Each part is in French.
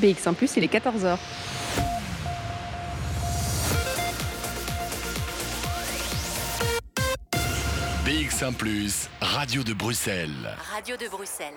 BX1 ⁇ il est 14h. BX1 ⁇ Radio de Bruxelles. Radio de Bruxelles.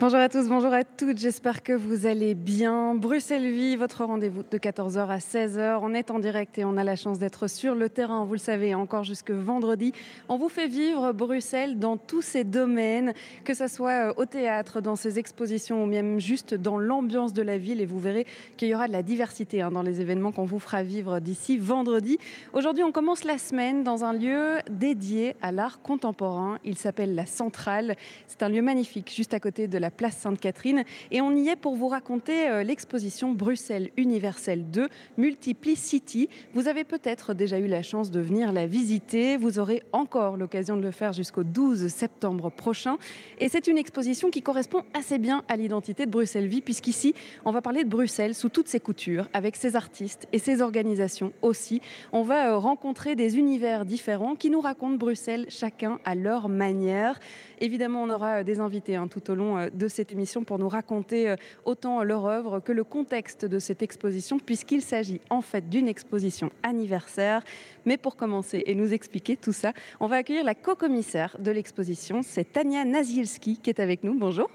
Bonjour à tous, bonjour à toutes, j'espère que vous allez bien. Bruxelles Vie, votre rendez-vous de 14h à 16h. On est en direct et on a la chance d'être sur le terrain, vous le savez, encore jusque vendredi. On vous fait vivre Bruxelles dans tous ses domaines, que ce soit euh, au théâtre, dans ses expositions ou même juste dans l'ambiance de la ville. Et vous verrez qu'il y aura de la diversité hein, dans les événements qu'on vous fera vivre d'ici vendredi. Aujourd'hui, on commence la semaine dans un lieu dédié à l'art contemporain. Il s'appelle la Centrale. C'est un lieu magnifique juste à côté de la place Sainte-Catherine. Et on y est pour vous raconter euh, l'exposition Bruxelles Universelle 2, Multiplicity. Vous avez peut-être déjà eu la chance de venir la visiter. Vous aurez encore l'occasion de le faire jusqu'au 12 septembre prochain. Et c'est une exposition qui correspond assez bien à l'identité de Bruxelles Vie, puisqu'ici, on va parler de Bruxelles sous toutes ses coutures, avec ses artistes et ses organisations aussi. On va euh, rencontrer des univers différents qui nous racontent Bruxelles, chacun à leur manière. Évidemment, on aura euh, des invités hein, tout au long de cette émission pour nous raconter euh, autant leur œuvre que le contexte de cette exposition, puisqu'il s'agit en fait d'une exposition anniversaire. Mais pour commencer et nous expliquer tout ça, on va accueillir la co-commissaire de l'exposition, c'est Tania Nazielski qui est avec nous. Bonjour.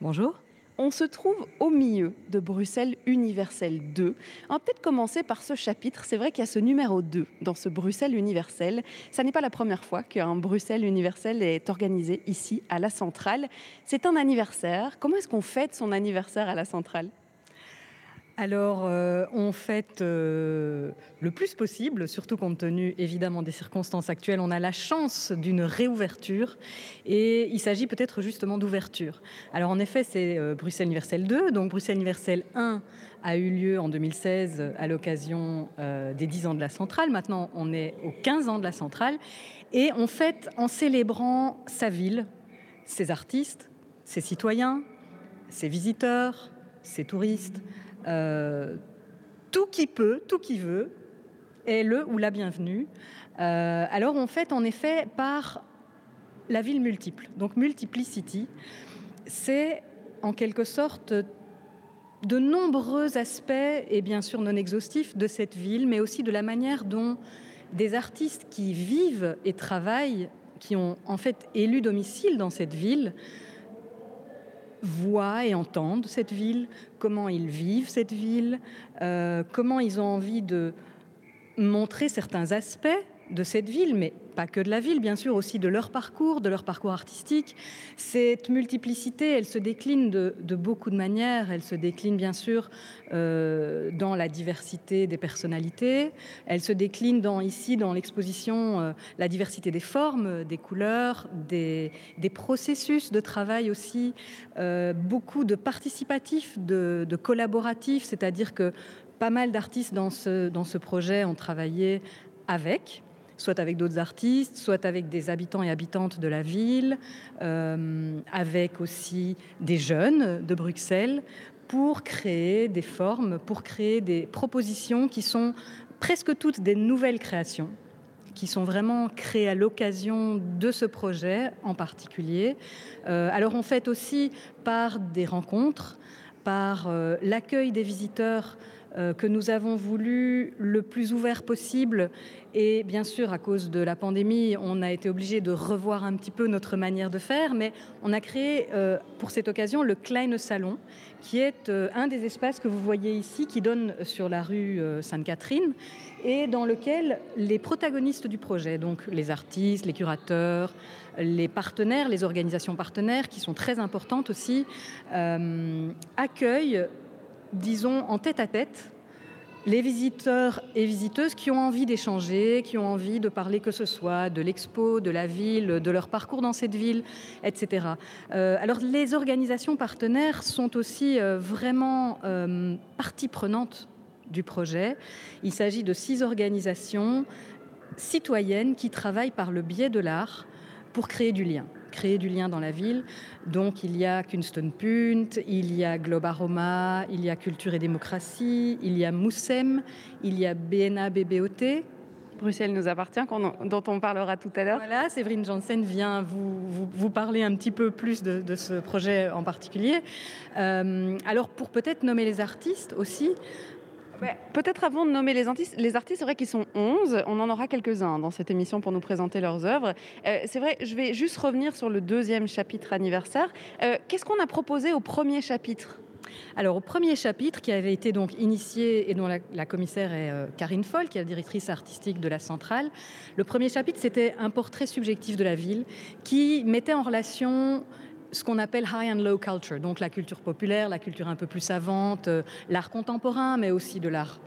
Bonjour. On se trouve au milieu de Bruxelles Universelle 2. On va peut-être commencer par ce chapitre. C'est vrai qu'il y a ce numéro 2 dans ce Bruxelles Universelle. Ça n'est pas la première fois qu'un Bruxelles Universelle est organisé ici à la centrale. C'est un anniversaire. Comment est-ce qu'on fête son anniversaire à la centrale? Alors, euh, on fête euh, le plus possible, surtout compte tenu évidemment des circonstances actuelles. On a la chance d'une réouverture et il s'agit peut-être justement d'ouverture. Alors, en effet, c'est euh, Bruxelles Universelle 2. Donc, Bruxelles Universelle 1 a eu lieu en 2016 à l'occasion des 10 ans de la centrale. Maintenant, on est aux 15 ans de la centrale et on fête en célébrant sa ville, ses artistes, ses citoyens, ses visiteurs, ses touristes. Euh, tout qui peut, tout qui veut, est le ou la bienvenue. Euh, alors on fait en effet par la ville multiple. Donc multiplicity, c'est en quelque sorte de nombreux aspects, et bien sûr non exhaustifs, de cette ville, mais aussi de la manière dont des artistes qui vivent et travaillent, qui ont en fait élu domicile dans cette ville, voient et entendent cette ville, comment ils vivent cette ville, euh, comment ils ont envie de montrer certains aspects de cette ville, mais pas que de la ville, bien sûr, aussi de leur parcours, de leur parcours artistique. Cette multiplicité, elle se décline de, beaucoup de manières. Elle se décline, bien sûr, euh, dans la diversité des personnalités. Elle se décline dans, ici, dans l'exposition, euh, la diversité des formes, des couleurs, des, processus de travail aussi. Euh, beaucoup de participatifs, de, de collaboratifs, c'est-à-dire que pas mal d'artistes dans ce, dans ce projet ont travaillé avec soit avec d'autres artistes, soit avec des habitants et habitantes de la ville, euh, avec aussi des jeunes de Bruxelles, pour créer des formes, pour créer des propositions qui sont presque toutes des nouvelles créations qui sont vraiment créées à l'occasion de ce projet en particulier. Euh, alors on fait aussi par des rencontres, par euh, l'accueil des visiteurs que nous avons voulu le plus ouvert possible. Et bien sûr, à cause de la pandémie, on a été obligé de revoir un petit peu notre manière de faire, mais on a créé euh, pour cette occasion le Kleine Salon, qui est euh, un des espaces que vous voyez ici, qui donne sur la rue Sainte-Catherine, et dans lequel les protagonistes du projet, donc les artistes, les curateurs, les partenaires, les organisations partenaires, qui sont très importantes aussi, accueillent disons, en tête à tête les visiteurs et visiteuses qui ont envie d'échanger, qui ont envie de parler que ce soit de l'expo, de la ville, de leur parcours dans cette ville, etc. Euh, alors les organisations partenaires sont aussi euh, vraiment euh, partie prenante du projet. Il s'agit de six organisations citoyennes qui travaillent par le biais de l'art pour créer du lien créer du lien dans la ville. Donc il y a Kunstone Punt, il y a Globe Aroma, il y a Culture et Démocratie, il y a Moussem, il y a BNA BBOT, Bruxelles nous appartient, dont on parlera tout à l'heure. Voilà, Séverine Janssen vient vous, vous, parler un petit peu plus de, ce projet en particulier. Euh, alors pour peut-être nommer les artistes aussi, Peut-être avant de nommer les artistes, les artistes, c'est vrai qu'ils sont 11, on en aura quelques-uns dans cette émission pour nous présenter leurs œuvres. Euh, c'est vrai, je vais juste revenir sur le deuxième chapitre anniversaire. Euh, qu'est-ce qu'on a proposé au premier chapitre? Alors au premier chapitre qui avait été donc initié et dont la, commissaire est euh, Karine Foll, qui est la directrice artistique de la centrale, le premier chapitre c'était un portrait subjectif de la ville qui mettait en relation ce qu'on appelle high and low culture, donc la culture populaire, la culture un peu plus savante, euh, l'art contemporain, mais aussi de l'art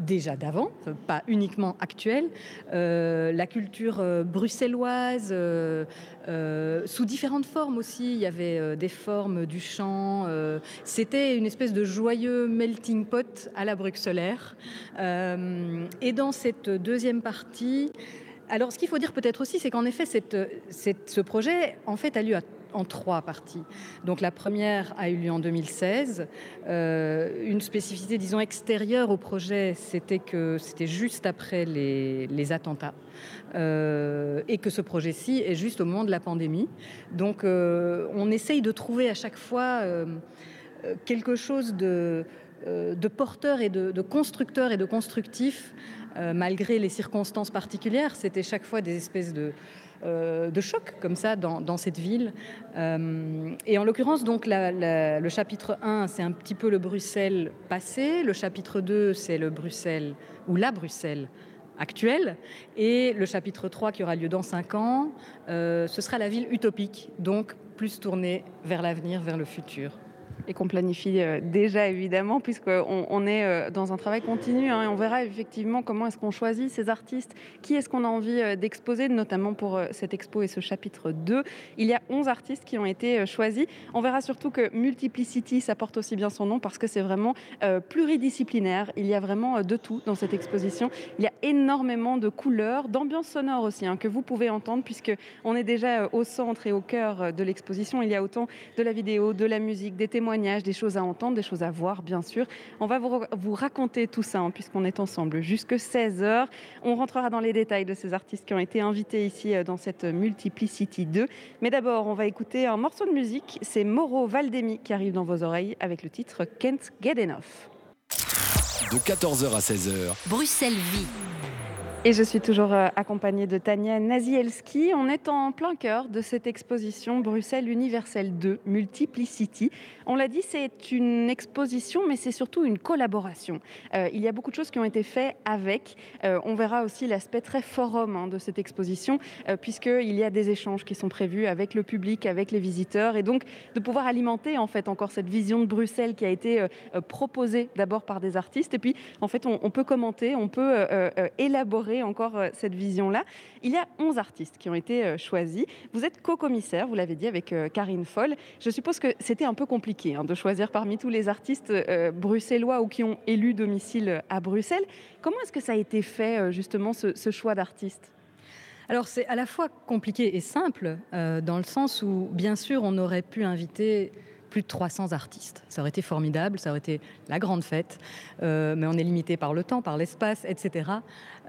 déjà d'avant, pas uniquement actuel, euh, la culture euh, bruxelloise, euh, sous différentes formes aussi. Il y avait des formes du chant. C'était une espèce de joyeux melting pot à la bruxellaire. et dans cette deuxième partie, alors ce qu'il faut dire peut-être aussi, c'est qu'en effet, ce projet en fait a lieu à en trois parties. Donc la première a eu lieu en 2016. Euh, une spécificité, disons, extérieure au projet, c'était que c'était juste après les, attentats. Euh, et que ce projet-ci est juste au moment de la pandémie. Donc euh, on essaye de trouver à chaque fois quelque chose de, porteur et de, de, constructeur et de constructif, malgré les circonstances particulières. C'était chaque fois des espèces de de choc comme ça dans, cette ville. Euh, et en l'occurrence, donc le chapitre 1, c'est un petit peu le Bruxelles passé. Le chapitre 2, c'est le Bruxelles ou la Bruxelles actuelle. Et le chapitre 3, qui aura lieu dans 5 ans, euh, ce sera la ville utopique, donc plus tournée vers l'avenir, vers le futur et qu'on planifie euh, déjà évidemment, puisqu'on on est euh, dans un travail continu hein, on verra effectivement comment est-ce qu'on choisit ces artistes, qui est-ce qu'on a envie euh, d'exposer, notamment pour cette expo et ce chapitre 2. Il y a 11 artistes qui ont été choisis. On verra surtout que Multiplicity, ça porte aussi bien son nom parce que c'est vraiment pluridisciplinaire. Il y a vraiment de tout dans cette exposition. Il y a énormément de couleurs, d'ambiance sonore aussi, hein, que vous pouvez entendre puisque on est déjà au centre et au cœur de l'exposition. Il y a autant de la vidéo, de la musique, des témoignages des choses à entendre, des choses à voir, bien sûr. On va vous, vous raconter tout ça, hein, puisqu'on est ensemble jusque 16h. On rentrera dans les détails de ces artistes qui ont été invités ici euh, dans cette Multiplicity 2. Mais d'abord, on va écouter un morceau de musique. C'est Moro Valdemi qui arrive dans vos oreilles avec le titre Can't Get Enough. De 14h à 16h. Bruxelles vit. Et je suis toujours euh, accompagnée de Tania Nazielski. On est en plein cœur de cette exposition Bruxelles Universelle 2, Multiplicity. On l'a dit, c'est une exposition, mais c'est surtout une collaboration. Euh, il y a beaucoup de choses qui ont été faites avec. Euh, on verra aussi l'aspect très forum hein, de cette exposition, puisqu'il y a des échanges qui sont prévus avec le public, avec les visiteurs, et donc de pouvoir alimenter en fait encore cette vision de Bruxelles qui a été proposée d'abord par des artistes, et puis en fait on peut commenter, on peut élaborer encore euh, cette vision-là. Il y a 11 artistes qui ont été euh, choisis. Vous êtes co-commissaire, vous l'avez dit, avec euh, Karine Foll. Je suppose que c'était un peu compliqué hein, de choisir parmi tous les artistes bruxellois ou qui ont élu domicile à Bruxelles. Comment est-ce que ça a été fait, justement, ce, choix d'artistes alors c'est à la fois compliqué et simple, dans le sens où, bien sûr, on aurait pu inviter plus de 300 artistes. Ça aurait été formidable, ça aurait été la grande fête, euh, mais on est limité par le temps, par l'espace, etc.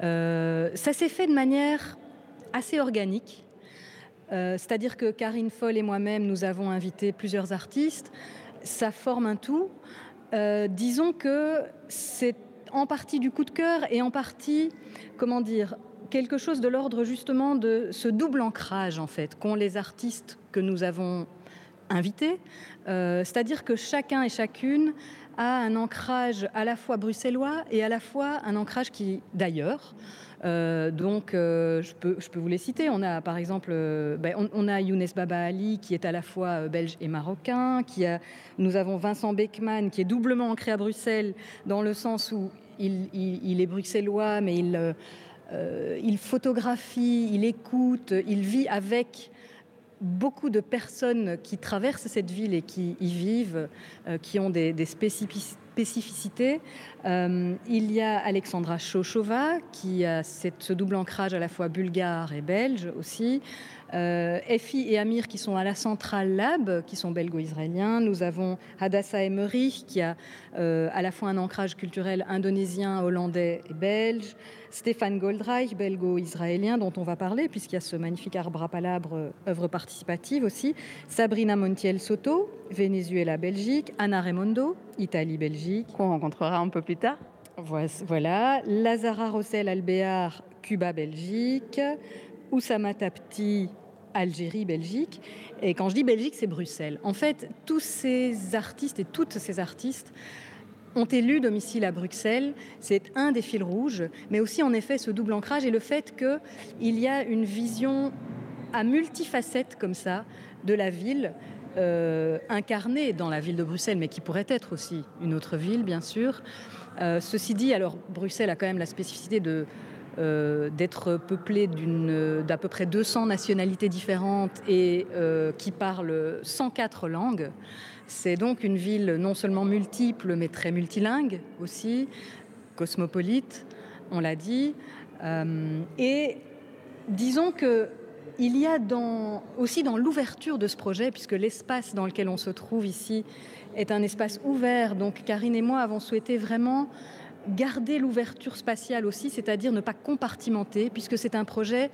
Euh, ça s'est fait de manière assez organique, euh, c'est-à-dire que Karine Foll et moi-même, nous avons invité plusieurs artistes. Ça forme un tout. disons que c'est en partie du coup de cœur et en partie, comment dire, quelque chose de l'ordre justement de ce double ancrage en fait qu'ont les artistes que nous avons invités, euh, c'est-à-dire que chacun et chacune a un ancrage à la fois bruxellois et à la fois un ancrage qui d'ailleurs. Euh, donc, euh, je, peux, je peux vous les citer. On a par exemple, ben, on, a Younes Baba Ali qui est à la fois belge et marocain. Qui a, nous avons Vincent Beckman qui est doublement ancré à Bruxelles dans le sens où il, il est bruxellois, mais il, il photographie, il écoute, il vit avec beaucoup de personnes qui traversent cette ville et qui y vivent, euh, qui ont des, spécificités. Euh, il y a Alexandra Chochova qui a ce double ancrage à la fois bulgare et belge aussi. Euh, Effie et Amir qui sont à la Central Lab, qui sont belgo-israéliens. Nous avons Hadassah Emery qui a euh, à la fois un ancrage culturel indonésien, hollandais et belge. Stéphane Goldreich, belgo-israélien, dont on va parler, puisqu'il y a ce magnifique arbre à palabres, euh, œuvre participative aussi. Sabrina Montiel Soto, Venezuela, Belgique. Anna Raimondo, Italie, Belgique. Qu'on rencontrera un peu plus tard. Voilà. Lazara Rossel Albéar, Cuba, Belgique. Oussama Tapti, Algérie, Belgique. Et quand je dis Belgique, c'est Bruxelles. En fait, tous ces artistes et toutes ces artistes ont élu domicile à Bruxelles. C'est un des fils rouges, mais aussi en effet ce double ancrage et le fait qu'il y a une vision à multifacettes comme ça de la ville, euh, incarnée dans la ville de Bruxelles, mais qui pourrait être aussi une autre ville, bien sûr. Euh, ceci dit, alors Bruxelles a quand même la spécificité de euh, d'être peuplé d'à peu près 200 nationalités différentes et euh, qui parle 104 langues. C'est donc une ville non seulement multiple, mais très multilingue aussi, cosmopolite, on l'a dit. Euh, et disons que il y a dans, aussi dans l'ouverture de ce projet, puisque l'espace dans lequel on se trouve ici est un espace ouvert, donc Karine et moi avons souhaité vraiment garder l'ouverture spatiale aussi, c'est-à-dire ne pas compartimenter, puisque c'est un projet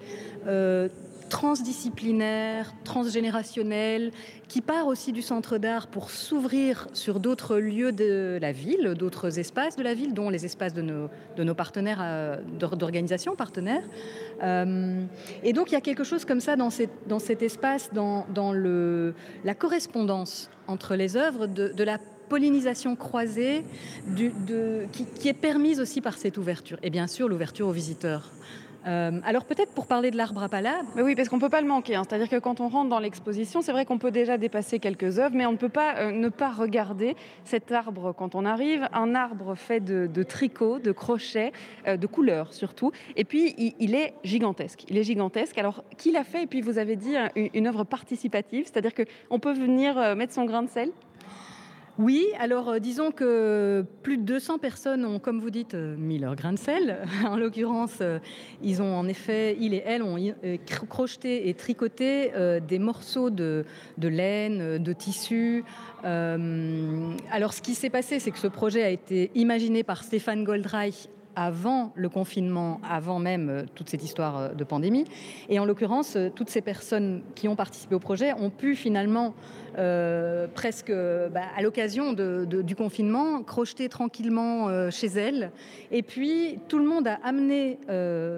euh, transdisciplinaire, transgénérationnel, qui part aussi du centre d'art pour s'ouvrir sur d'autres lieux de la ville, d'autres espaces de la ville, dont les espaces de nos, partenaires, euh, d'organisations partenaires. Euh, et donc il y a quelque chose comme ça dans, cet espace, dans, la correspondance entre les œuvres de la pollinisation croisée qui, est permise aussi par cette ouverture. Et bien sûr, l'ouverture aux visiteurs. Euh, alors peut-être pour parler de l'arbre à palabres. Mais oui, parce qu'on ne peut pas le manquer. Hein. C'est-à-dire que quand on rentre dans l'exposition, c'est vrai qu'on peut déjà dépasser quelques œuvres, mais on ne peut pas euh, ne pas regarder cet arbre quand on arrive. Un arbre fait de, de tricot, de crochet, euh, de couleurs surtout. Et puis, il, est gigantesque. Il est gigantesque. Alors, qui l'a fait? Et puis, vous avez dit une, une œuvre participative, c'est-à-dire qu'on peut venir mettre son grain de sel? Oui, alors euh, disons que plus de 200 personnes ont, comme vous dites, euh, mis leur grain de sel. en l'occurrence, euh, ils ont en effet, il et elle ont crocheté et tricoté des morceaux de, de, laine, de tissu. Alors ce qui s'est passé, c'est que ce projet a été imaginé par Stéphane Goldreich avant le confinement, avant même euh, toute cette histoire euh, de pandémie. Et en l'occurrence, euh, toutes ces personnes qui ont participé au projet ont pu finalement, presque bah, à l'occasion du confinement, crocheter tranquillement chez elles. Et puis, tout le monde a amené,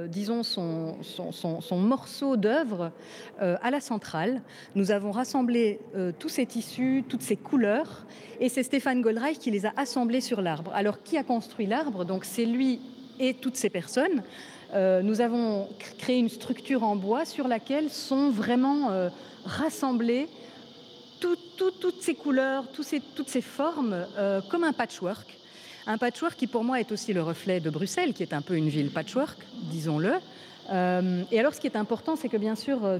disons, son, son, son, son morceau d'œuvre à la centrale. Nous avons rassemblé tous ces tissus, toutes ces couleurs. Et c'est Stéphane Goldreich qui les a assemblés sur l'arbre. Alors, qui a construit l'arbre? Donc, c'est lui et toutes ces personnes. Euh, nous avons créé une structure en bois sur laquelle sont vraiment euh, rassemblées tout, tout, toutes ces couleurs, toutes ces formes, euh, comme un patchwork. Un patchwork qui pour moi est aussi le reflet de Bruxelles, qui est un peu une ville patchwork, disons-le. Et alors ce qui est important, c'est que bien sûr,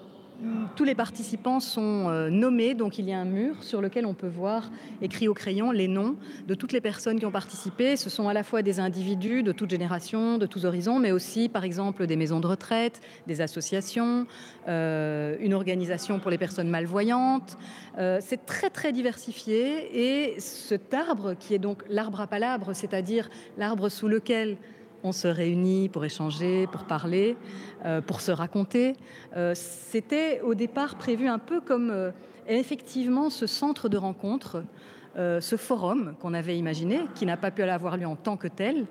tous les participants sont euh, nommés, donc il y a un mur sur lequel on peut voir écrit au crayon les noms de toutes les personnes qui ont participé. Ce sont à la fois des individus de toute génération, de tous horizons, mais aussi par exemple des maisons de retraite, des associations, euh, une organisation pour les personnes malvoyantes. Euh, C'est très très diversifié et cet arbre qui est donc l'arbre à palabres, c'est-à-dire l'arbre sous lequel on se réunit pour échanger, pour parler, euh, pour se raconter. Euh, C'était au départ prévu un peu comme euh, effectivement ce centre de rencontre, euh, ce forum qu'on avait imaginé, qui n'a pas pu avoir lieu en tant que tel,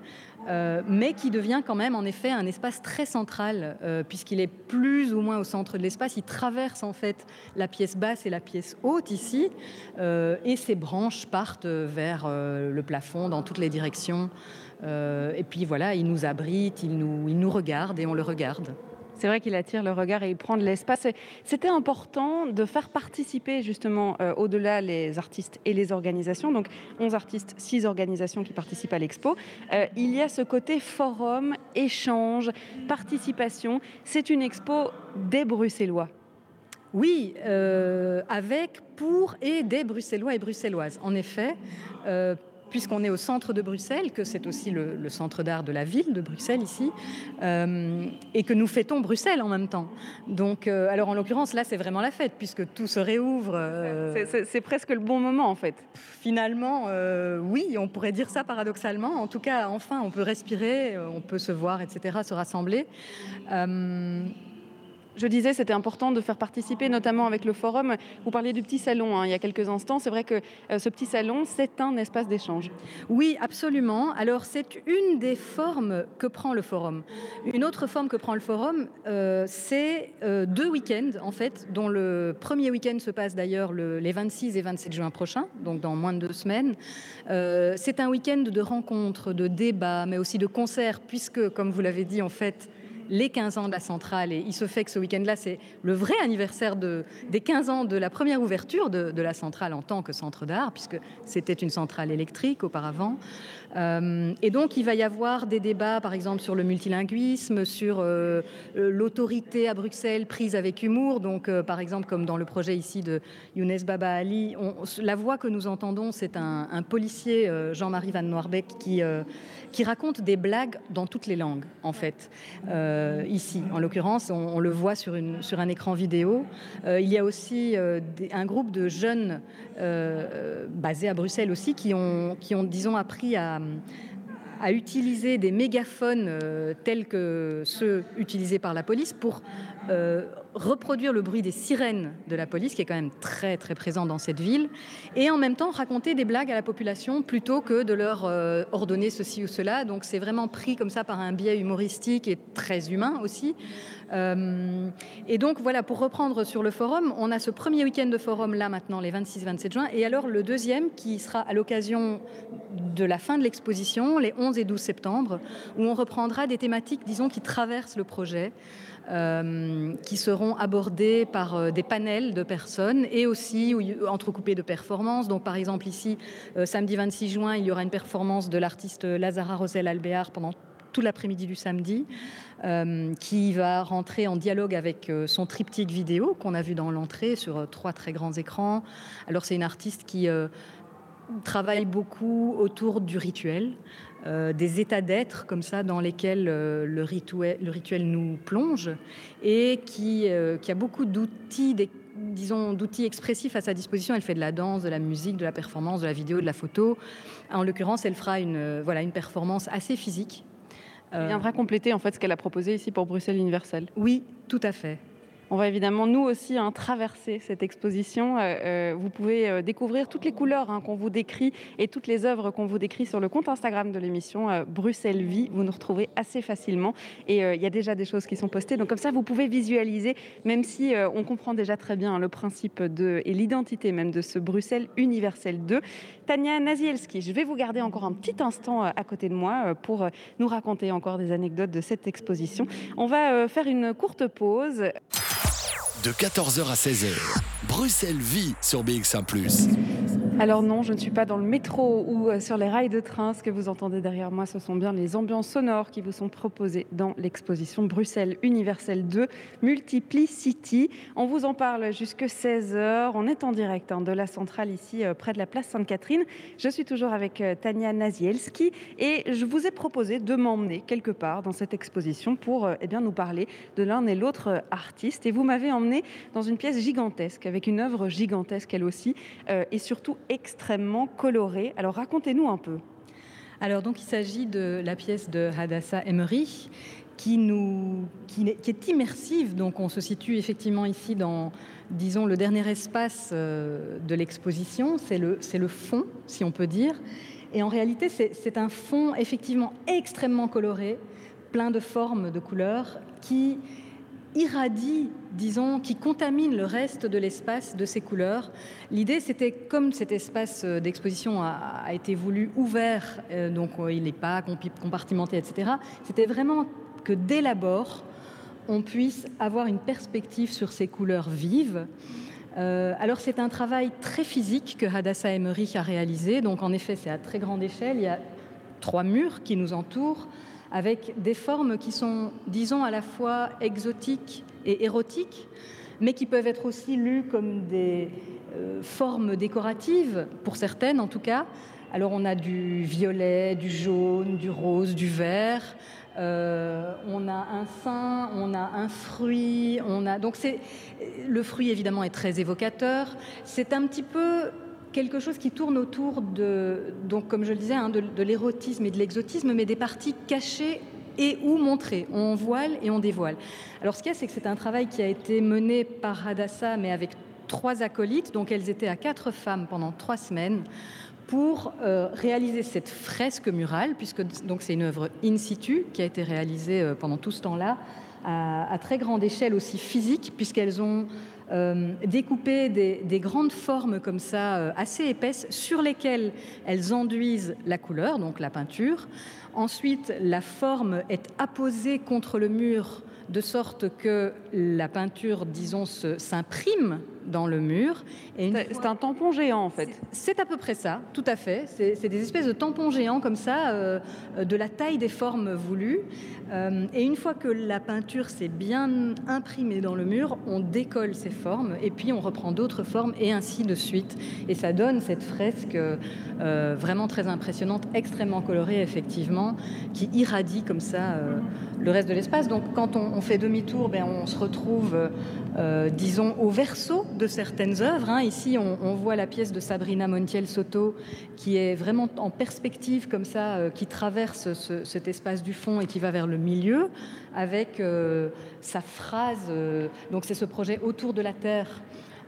euh, mais qui devient quand même en effet un espace très central, euh, puisqu'il est plus ou moins au centre de l'espace. Il traverse en fait la pièce basse et la pièce haute ici, et ses branches partent vers le plafond dans toutes les directions. Et puis voilà, il nous abrite, il nous, il nous regarde et on le regarde. C'est vrai qu'il attire le regard et il prend de l'espace. C'était important de faire participer justement euh, au-delà les artistes et les organisations. Donc 11 artistes, 6 organisations qui participent à l'expo. Euh, il y a ce côté forum, échange, participation. C'est une expo des Bruxellois. Oui, euh, avec, pour et des Bruxellois et Bruxelloises. En effet, euh, puisqu'on est au centre de Bruxelles, que c'est aussi le, centre d'art de la ville de Bruxelles ici, euh, et que nous fêtons Bruxelles en même temps. Donc, euh, alors en l'occurrence, là, c'est vraiment la fête, puisque tout se réouvre. Euh, c'est presque le bon moment, en fait. Finalement, oui, on pourrait dire ça paradoxalement. En tout cas, enfin, on peut respirer, on peut se voir, etc., se rassembler. Je disais, c'était important de faire participer, notamment avec le forum. Vous parliez du petit salon hein, il y a quelques instants. C'est vrai que euh, ce petit salon, c'est un espace d'échange. Oui, absolument. Alors, c'est une des formes que prend le forum. Une autre forme que prend le forum, euh, c'est euh, deux week-ends, en fait, dont le premier week-end se passe d'ailleurs les 26 et 27 juin prochains, donc dans moins de deux semaines. c'est un week-end de rencontres, de débats, mais aussi de concerts, puisque, comme vous l'avez dit, en fait, les 15 ans de la centrale. Et il se fait que ce week-end-là, c'est le vrai anniversaire de, des 15 ans de la première ouverture de, la centrale en tant que centre d'art, puisque c'était une centrale électrique auparavant. Euh, et donc, il va y avoir des débats, par exemple, sur le multilinguisme, sur euh, euh, l'autorité à Bruxelles prise avec humour. Donc, par exemple, comme dans le projet ici de Younes Baba Ali, la voix que nous entendons, c'est un, un, policier, Jean-Marie Van Noirbeck, qui qui raconte des blagues dans toutes les langues, en fait. Euh, ici, en l'occurrence, on, le voit sur, un écran vidéo. Euh, il y a aussi euh, un groupe de jeunes basés à Bruxelles aussi qui ont, disons, appris à utiliser des mégaphones tels que ceux utilisés par la police pour reproduire le bruit des sirènes de la police, qui est quand même très très présent dans cette ville, et en même temps raconter des blagues à la population plutôt que de leur euh, ordonner ceci ou cela. Donc c'est vraiment pris comme ça par un biais humoristique et très humain aussi. Euh, et donc voilà, pour reprendre sur le forum, on a ce premier week-end de forum là maintenant, les 26-27 juin, et alors le deuxième qui sera à l'occasion de la fin de l'exposition, les 11 et 12 septembre, où on reprendra des thématiques, disons, qui traversent le projet. Euh, qui seront abordés par euh, des panels de personnes et aussi entrecoupés de performances. Donc, par exemple, ici, euh, samedi 26 juin, il y aura une performance de l'artiste Lazara Rosel Albéar pendant tout l'après-midi du samedi, qui va rentrer en dialogue avec son triptyque vidéo qu'on a vu dans l'entrée sur trois très grands écrans. Alors c'est une artiste qui travaille beaucoup autour du rituel, euh, des états d'être comme ça dans lesquels euh, le, rituel, le, rituel, nous plonge et qui, euh, qui a beaucoup d'outils, disons, d'outils expressifs à sa disposition. Elle fait de la danse, de la musique, de la performance, de la vidéo, de la photo. En l'occurrence, elle fera une, voilà, une performance assez physique. Elle viendra compléter en fait ce qu'elle a proposé ici pour Bruxelles Universel. Oui, tout à fait. On va évidemment, nous aussi, hein, traverser cette exposition. Euh, euh, vous pouvez euh, découvrir toutes les couleurs hein, qu'on vous décrit et toutes les œuvres qu'on vous décrit sur le compte Instagram de l'émission Bruxelles Vie. Vous nous retrouvez assez facilement et il y a déjà des choses qui sont postées. Donc comme ça, vous pouvez visualiser, même si on comprend déjà très bien hein, le principe et l'identité même de ce Bruxelles universel 2. Tania Nazielski, je vais vous garder encore un petit instant à côté de moi pour nous raconter encore des anecdotes de cette exposition. On va faire une courte pause de 14h à 16h. Bruxelles vit sur BX1 ⁇ alors non, je ne suis pas dans le métro ou euh, sur les rails de train. Ce que vous entendez derrière moi, ce sont bien les ambiances sonores qui vous sont proposées dans l'exposition Bruxelles Universelle 2 Multiplicity. On vous en parle jusque 16h. On est en direct hein, de la centrale ici euh, près de la place Sainte-Catherine. Je suis toujours avec euh, Tania Nazielski et je vous ai proposé de m'emmener quelque part dans cette exposition pour eh bien, nous parler de l'un et l'autre artiste. Et vous m'avez emmené dans une pièce gigantesque avec une œuvre gigantesque elle aussi et surtout extrêmement coloré. Alors racontez-nous un peu. Alors donc il s'agit de la pièce de Hadassah Emery qui, est immersive. Donc on se situe effectivement ici dans, disons, le dernier espace euh, de l'exposition. C'est le fond, si on peut dire. Et en réalité, c'est un fond effectivement extrêmement coloré, plein de formes, de couleurs, qui irradie, disons, qui contamine le reste de l'espace de ces couleurs. L'idée, c'était, comme cet espace euh, d'exposition a, été voulu ouvert, euh, donc euh, il n'est pas compartimenté, etc., c'était vraiment que dès l'abord, on puisse avoir une perspective sur ces couleurs vives. alors c'est un travail très physique que Hadassah Emery a réalisé. Donc en effet, c'est à très grande échelle. Il y a trois murs qui nous entourent avec des formes qui sont, disons, à la fois exotiques et érotiques, mais qui peuvent être aussi lues comme des euh, formes décoratives, pour certaines en tout cas, Alors on a du violet, du jaune, du rose, du vert. Euh, on a un sein, on a un fruit, on a donc c'est le fruit évidemment est très évocateur. C'est un petit peu quelque chose qui tourne autour de donc comme je le disais hein, de, l'érotisme et de l'exotisme, mais des parties cachées et ou montrées. On voile et on dévoile. Alors ce qu'il y a, c'est que c'est un travail qui a été mené par Hadassah, mais avec trois acolytes, donc elles étaient à quatre femmes pendant trois semaines pour euh, réaliser cette fresque murale, puisque donc c'est une œuvre in situ qui a été réalisée euh, pendant tout ce temps-là, à, très grande échelle aussi physique, puisqu'elles ont euh, découpé des, des, grandes formes comme ça, euh, assez épaisses, sur lesquelles elles enduisent la couleur, donc la peinture. Ensuite, la forme est apposée contre le mur de sorte que la peinture, disons, s'imprime dans le mur. C'est fois... un tampon géant en fait. C'est à peu près ça, tout à fait. C'est des espèces de tampons géants comme ça, euh, de la taille des formes voulues. Euh, et une fois que la peinture s'est bien imprimée dans le mur, on décolle ces formes et puis on reprend d'autres formes et ainsi de suite. Et ça donne cette fresque euh, vraiment très impressionnante, extrêmement colorée effectivement, qui irradie comme ça le reste de l'espace. Donc quand on, on fait demi-tour, ben, on se retrouve, euh, disons, au verso de certaines œuvres. Hein. Ici, on, voit la pièce de Sabrina Montiel Soto qui est vraiment en perspective comme ça, euh, qui traverse ce, cet espace du fond et qui va vers le milieu avec euh, sa phrase. Donc c'est ce projet autour de la Terre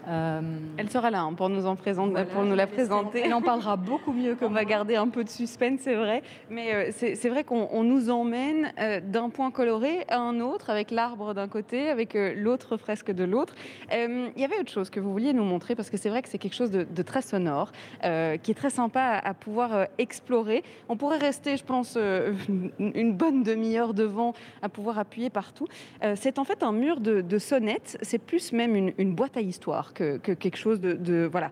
elle sera là hein, pour nous en présenter, voilà, pour nous la présenter. Elle en parlera beaucoup mieux. On va garder un peu de suspense, c'est vrai. Mais euh, c'est vrai qu'on nous emmène euh, d'un point coloré à un autre, avec l'arbre d'un côté, avec euh, l'autre fresque de l'autre. Euh, il y avait autre chose que vous vouliez nous montrer parce que c'est vrai que c'est quelque chose de, de, très sonore, euh, qui est très sympa à, à pouvoir explorer. On pourrait rester, je pense, une bonne demi-heure devant à pouvoir appuyer partout. c'est en fait un mur de, de sonnettes. C'est plus même une, une boîte à histoire que, que quelque chose de, de voilà.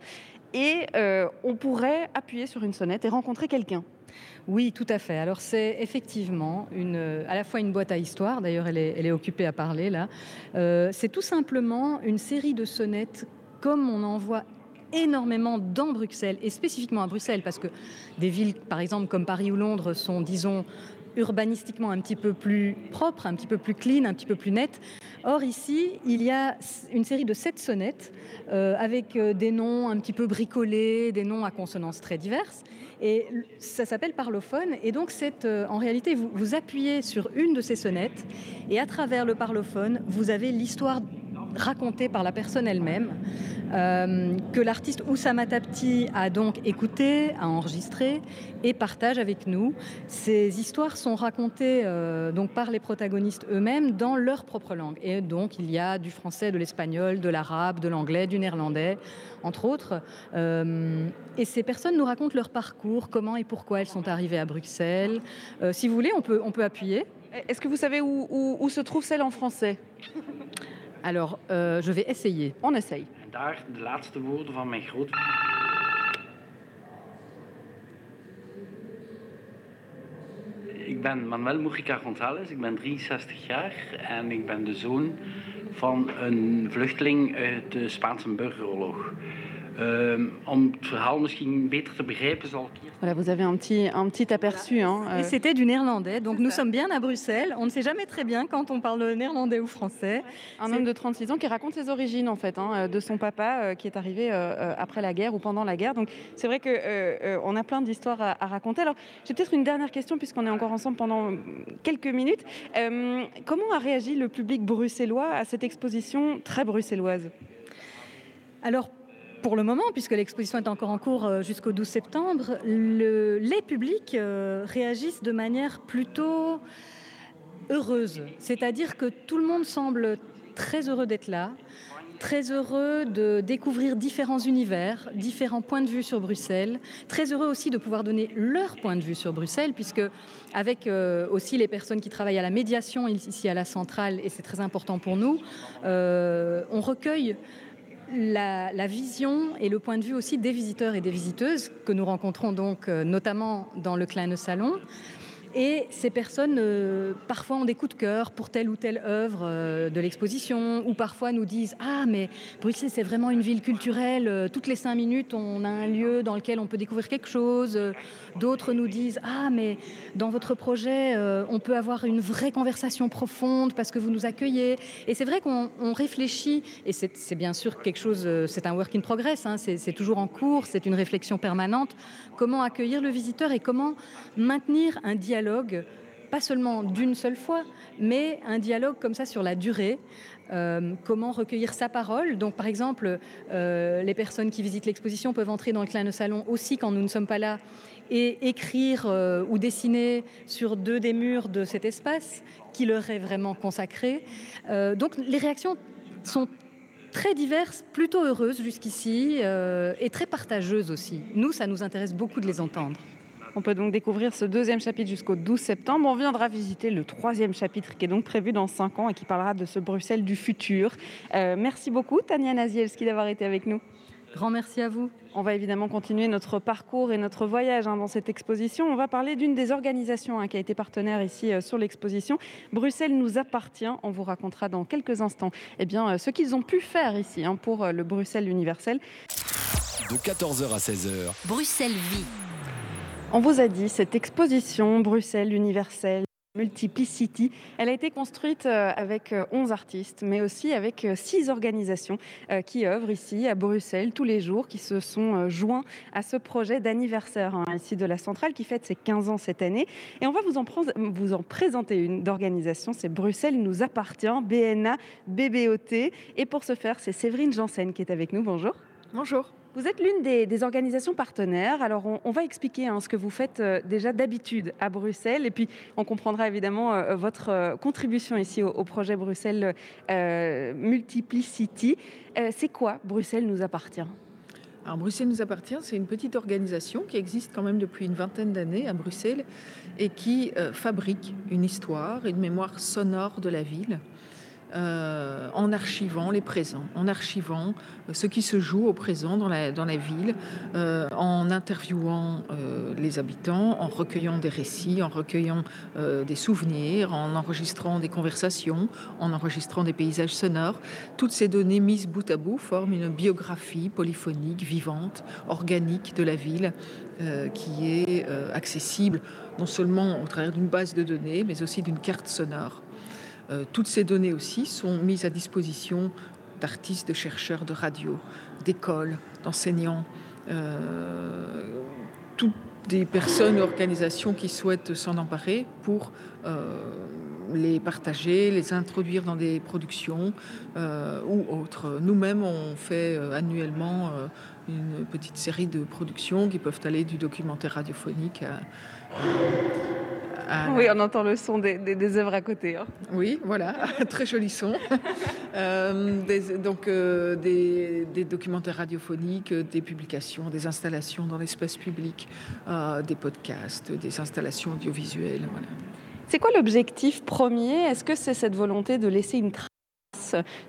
Et euh, on pourrait appuyer sur une sonnette et rencontrer quelqu'un. Oui, tout à fait. Alors c'est effectivement une, à la fois une boîte à histoire, d'ailleurs elle est, elle est occupée à parler là. Euh, c'est tout simplement une série de sonnettes comme on en voit énormément dans Bruxelles et spécifiquement à Bruxelles parce que des villes par exemple comme Paris ou Londres sont disons urbanistiquement un petit peu plus propre, un petit peu plus clean, un petit peu plus net. Or ici, il y a une série de sept sonnettes euh, avec euh, des noms un petit peu bricolés, des noms à consonances très diverses. Et ça s'appelle parlophone. Et donc, euh, en réalité, vous, vous appuyez sur une de ces sonnettes et à travers le parlophone, vous avez l'histoire racontée par la personne elle-même euh, que l'artiste Oussama Tapti a donc écouté, a enregistré et partage avec nous. Ces histoires sont racontées euh, donc par les protagonistes eux-mêmes dans leur propre langue. Et donc il y a du français, de l'espagnol, de l'arabe, de l'anglais, du néerlandais, entre autres. Euh, et ces personnes nous racontent leur parcours, comment et pourquoi elles sont arrivées à Bruxelles. Si vous voulez, on peut, on peut appuyer. Est-ce que vous savez où, où se trouve celle en français? Alors, euh, je vais essayer. On essaye. daar de laatste woorden van mijn groot. Ik ben Manuel Mujica González, ik ben 63 jaar en ik ben de zoon van een vluchteling uit de Spaanse burgeroorlog. Um, om het verhaal misschien beter te begrijpen, zal ik hier... Voilà, vous avez un petit, un petit aperçu. Hein, euh... Et c'était du néerlandais, donc nous ça. sommes bien à Bruxelles. On ne sait jamais très bien quand on parle néerlandais ou français. Un homme de 36 ans qui raconte ses origines, en fait, hein, de son papa euh, qui est arrivé euh, après la guerre ou pendant la guerre. Donc c'est vrai qu'on euh, a plein d'histoires à, à, raconter. Alors j'ai peut-être une dernière question, puisqu'on est encore ensemble pendant quelques minutes. Euh, comment a réagi le public bruxellois à cette exposition très bruxelloise? Alors pour le moment, puisque l'exposition est encore en cours euh, jusqu'au 12 septembre, le, les publics euh, réagissent de manière plutôt heureuse. C'est-à-dire que tout le monde semble très heureux d'être là, très heureux de découvrir différents univers, différents points de vue sur Bruxelles, très heureux aussi de pouvoir donner leur point de vue sur Bruxelles, puisque avec euh, aussi les personnes qui travaillent à la médiation ici à la centrale, et c'est très important pour nous, on recueille la, vision et le point de vue aussi des visiteurs et des visiteuses que nous rencontrons donc euh, notamment dans le Kleine Salon. Et ces personnes, euh, parfois, ont des coups de cœur pour telle ou telle œuvre euh, de l'exposition, ou parfois nous disent Ah, mais Bruxelles, c'est vraiment une ville culturelle. Euh, toutes les cinq minutes, on a un lieu dans lequel on peut découvrir quelque chose. D'autres nous disent Ah, mais dans votre projet, on peut avoir une vraie conversation profonde parce que vous nous accueillez. Et c'est vrai qu'on réfléchit, et c'est bien sûr quelque chose, c'est un work in progress, hein, c'est toujours en cours, c'est une réflexion permanente. Comment accueillir le visiteur et comment maintenir un dialogue pas seulement d'une seule fois, mais un dialogue comme ça sur la durée. Euh, comment recueillir sa parole. Donc, par exemple, euh, les personnes qui visitent l'exposition peuvent entrer dans le clin de salon aussi quand nous ne sommes pas là et écrire euh, ou dessiner sur deux des murs de cet espace qui leur est vraiment consacré. donc, les réactions sont très diverses, plutôt heureuses jusqu'ici et très partageuses aussi. Nous, ça nous intéresse beaucoup de les entendre. On peut donc découvrir ce deuxième chapitre jusqu'au 12 septembre. On viendra visiter le troisième chapitre qui est donc prévu dans cinq ans et qui parlera de ce Bruxelles du futur. Euh, merci beaucoup Tania Nazielski d'avoir été avec nous. Grand merci à vous. On va évidemment continuer notre parcours et notre voyage hein, dans cette exposition. On va parler d'une des organisations hein, qui a été partenaire ici euh, sur l'exposition. Bruxelles nous appartient. On vous racontera dans quelques instants eh bien, euh, ce qu'ils ont pu faire ici hein, pour le Bruxelles universel. De 14h à 16h. Bruxelles vit. On vous a dit, cette exposition Bruxelles universelle, Multiplicity, elle a été construite euh, avec 11 euh, artistes, mais aussi avec 6 euh, organisations qui œuvrent ici à Bruxelles tous les jours, qui se sont joints à ce projet d'anniversaire hein, ici de la centrale qui fête ses 15 ans cette année. Et on va vous en, vous en présenter une d'organisation, c'est Bruxelles nous appartient, BNA, BBOT. Et pour ce faire, c'est Séverine Janssen qui est avec nous. Bonjour. Bonjour. Vous êtes l'une des, organisations partenaires. Alors, on, va expliquer hein, ce que vous faites euh, déjà d'habitude à Bruxelles, et puis on comprendra évidemment euh, votre euh, contribution ici au, projet Bruxelles Multiplicity. c'est quoi Bruxelles nous appartient? Bruxelles nous appartient, c'est une petite organisation qui existe quand même depuis une vingtaine d'années à Bruxelles et qui fabrique une histoire, une mémoire sonore de la ville euh, en archivant les présents, en archivant euh, ce qui se joue au présent dans la, ville, euh, en interviewant les habitants, en recueillant des récits, en recueillant des souvenirs, en enregistrant des conversations, en enregistrant des paysages sonores. Toutes ces données mises bout à bout forment une biographie polyphonique, vivante, organique de la ville, qui est accessible non seulement au travers d'une base de données, mais aussi d'une carte sonore. Euh, toutes ces données aussi sont mises à disposition d'artistes, de chercheurs de radio, d'écoles, d'enseignants, euh, toutes des personnes, organisations qui souhaitent s'en emparer pour euh, les partager, les introduire dans des productions ou autres. Nous-mêmes, on fait annuellement une petite série de productions qui peuvent aller du documentaire radiophonique à, oui, on entend le son des, des, œuvres à côté. Hein. Oui, voilà, très joli son. Euh, donc euh, des, documentaires radiophoniques, des publications, des installations dans l'espace public, euh, des podcasts, des installations audiovisuelles. C'est quoi l'objectif premier? Est-ce que c'est cette volonté de laisser une trace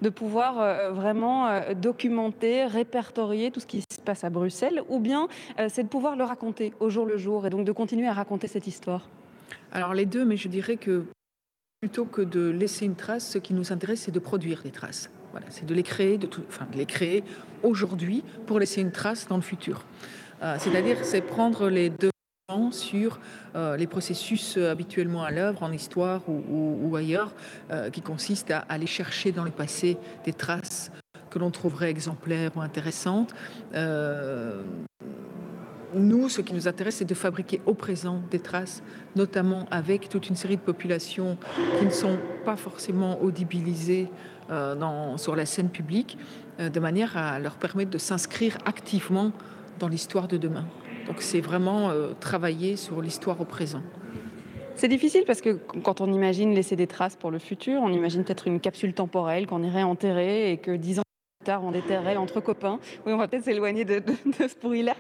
de pouvoir vraiment documenter, répertorier tout ce qui se passe à Bruxelles, ou bien c'est de pouvoir le raconter au jour le jour et donc de continuer à raconter cette histoire alors les deux, mais je dirais que plutôt que de laisser une trace, ce qui nous intéresse, c'est de produire des traces. Voilà, c'est de les créer, de, enfin, de les créer aujourd'hui pour laisser une trace dans le futur. Euh, c'est-à-dire, c'est prendre les deux sur euh, les processus habituellement à l'œuvre en histoire ou, ailleurs, euh, qui consistent à aller chercher dans le passé des traces que l'on trouverait exemplaires ou intéressantes, nous, ce qui nous intéresse, c'est de fabriquer au présent des traces, notamment avec toute une série de populations qui ne sont pas forcément audibilisées euh, sur la scène publique, euh, de manière à leur permettre de s'inscrire activement dans l'histoire de demain. Donc c'est vraiment euh, travailler sur l'histoire au présent. C'est difficile parce que quand on imagine laisser des traces pour le futur, on imagine peut-être une capsule temporelle qu'on irait enterrer et que dix ans tard, on déterrait entre copains. Oui, on va peut-être s'éloigner de, ce bruit-là.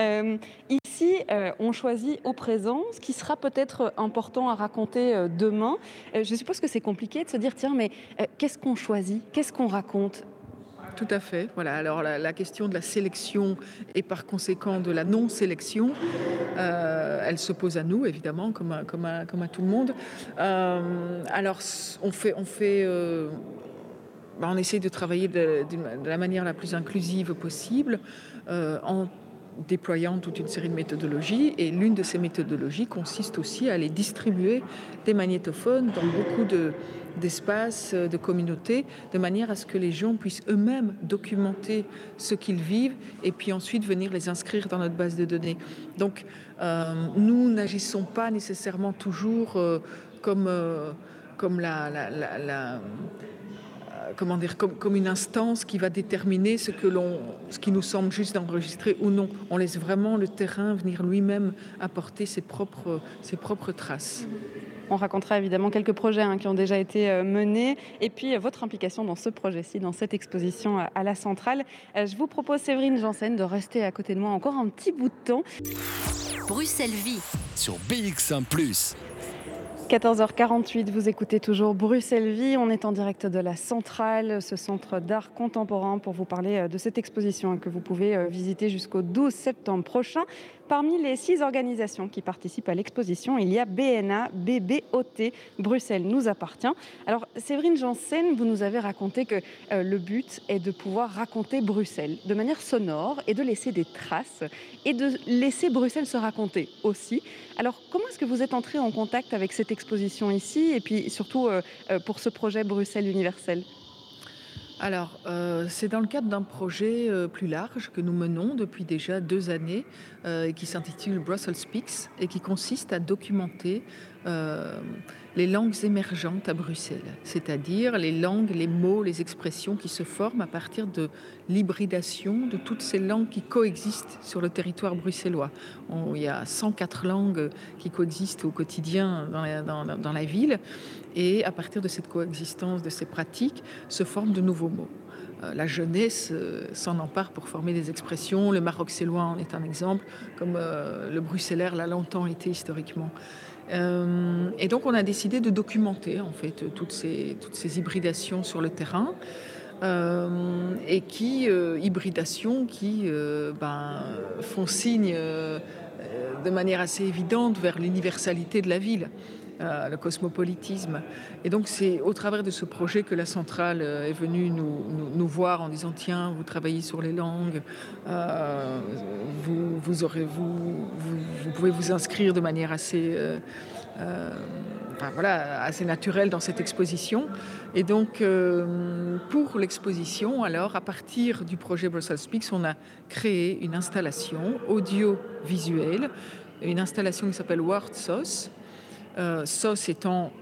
Euh, ici, euh, on choisit au présent ce qui sera peut-être important à raconter demain. je suppose que c'est compliqué de se dire, tiens, mais qu'est-ce qu'on choisit? Qu'est-ce qu'on raconte? Tout à fait. Voilà. Alors la, question de la sélection et par conséquent de la non-sélection, euh, elle se pose à nous évidemment, comme à, tout le monde. Euh, alors on fait, on fait. Euh, on essaie de travailler de, la manière la plus inclusive possible déployant toute une série de méthodologies. Et l'une de ces méthodologies consiste aussi à aller distribuer des magnétophones dans beaucoup de, d'espaces, de communautés, de manière à ce que les gens puissent eux-mêmes documenter ce qu'ils vivent et puis ensuite venir les inscrire dans notre base de données. Donc, euh, nous n'agissons pas nécessairement toujours euh, comme, euh, la comment dire, comme, comme, une instance qui va déterminer ce, que l'on, ce qui nous semble juste d'enregistrer ou non. On laisse vraiment le terrain venir lui-même apporter ses propres, ses propres traces. On racontera évidemment quelques projets hein, qui ont déjà été euh, menés et puis euh, votre implication dans ce projet-ci, dans cette exposition euh, à la centrale. Je vous propose, Séverine Janssen, de rester à côté de moi encore un petit bout de temps. Bruxelles Vie sur BX1 ⁇ 14h48, vous écoutez toujours Bruxelles Vie. On est en direct de la Centrale, ce centre d'art contemporain, pour vous parler de cette exposition que vous pouvez visiter jusqu'au 12 septembre prochain. Parmi les six organisations qui participent à l'exposition, il y a BNA, BBOT, Bruxelles nous appartient. Alors, Séverine Janssen, vous nous avez raconté que euh, le but est de pouvoir raconter Bruxelles de manière sonore et de laisser des traces et de laisser Bruxelles se raconter aussi. Alors, comment est-ce que vous êtes entré en contact avec cette exposition ici et puis surtout euh, euh, pour ce projet Bruxelles universel alors, euh, c'est dans le cadre d'un projet euh, plus large que nous menons depuis déjà deux années euh, et qui s'intitule Brussels Speaks et qui consiste à documenter les langues émergentes à Bruxelles, c'est-à-dire les langues, les mots, les expressions qui se forment à partir de l'hybridation de toutes ces langues qui coexistent sur le territoire bruxellois. il y a 104 langues qui coexistent au quotidien dans la, ville et à partir de cette coexistence, de ces pratiques, se forment de nouveaux mots euh, la jeunesse euh, s'en empare pour former des expressions. Le maroxellois en est un exemple, comme euh, le bruxellaire l'a longtemps été historiquement. Euh, et donc on a décidé de documenter en fait toutes ces, toutes ces hybridations sur le terrain. Euh, et qui, euh, hybridations qui ben, font signe de manière assez évidente vers l'universalité de la ville. Le cosmopolitisme. Et donc c'est au travers de ce projet que la centrale est venue nous, nous, voir en disant tiens, vous travaillez sur les langues, vous, vous, aurez, vous, vous, pouvez vous inscrire de manière assez euh, voilà, assez dans cette exposition. Et donc, euh, pour l'exposition, alors, à partir du projet Brussels Speaks, on a créé une installation audiovisuelle, une installation qui s'appelle Word Sauce. Euh, sauce étant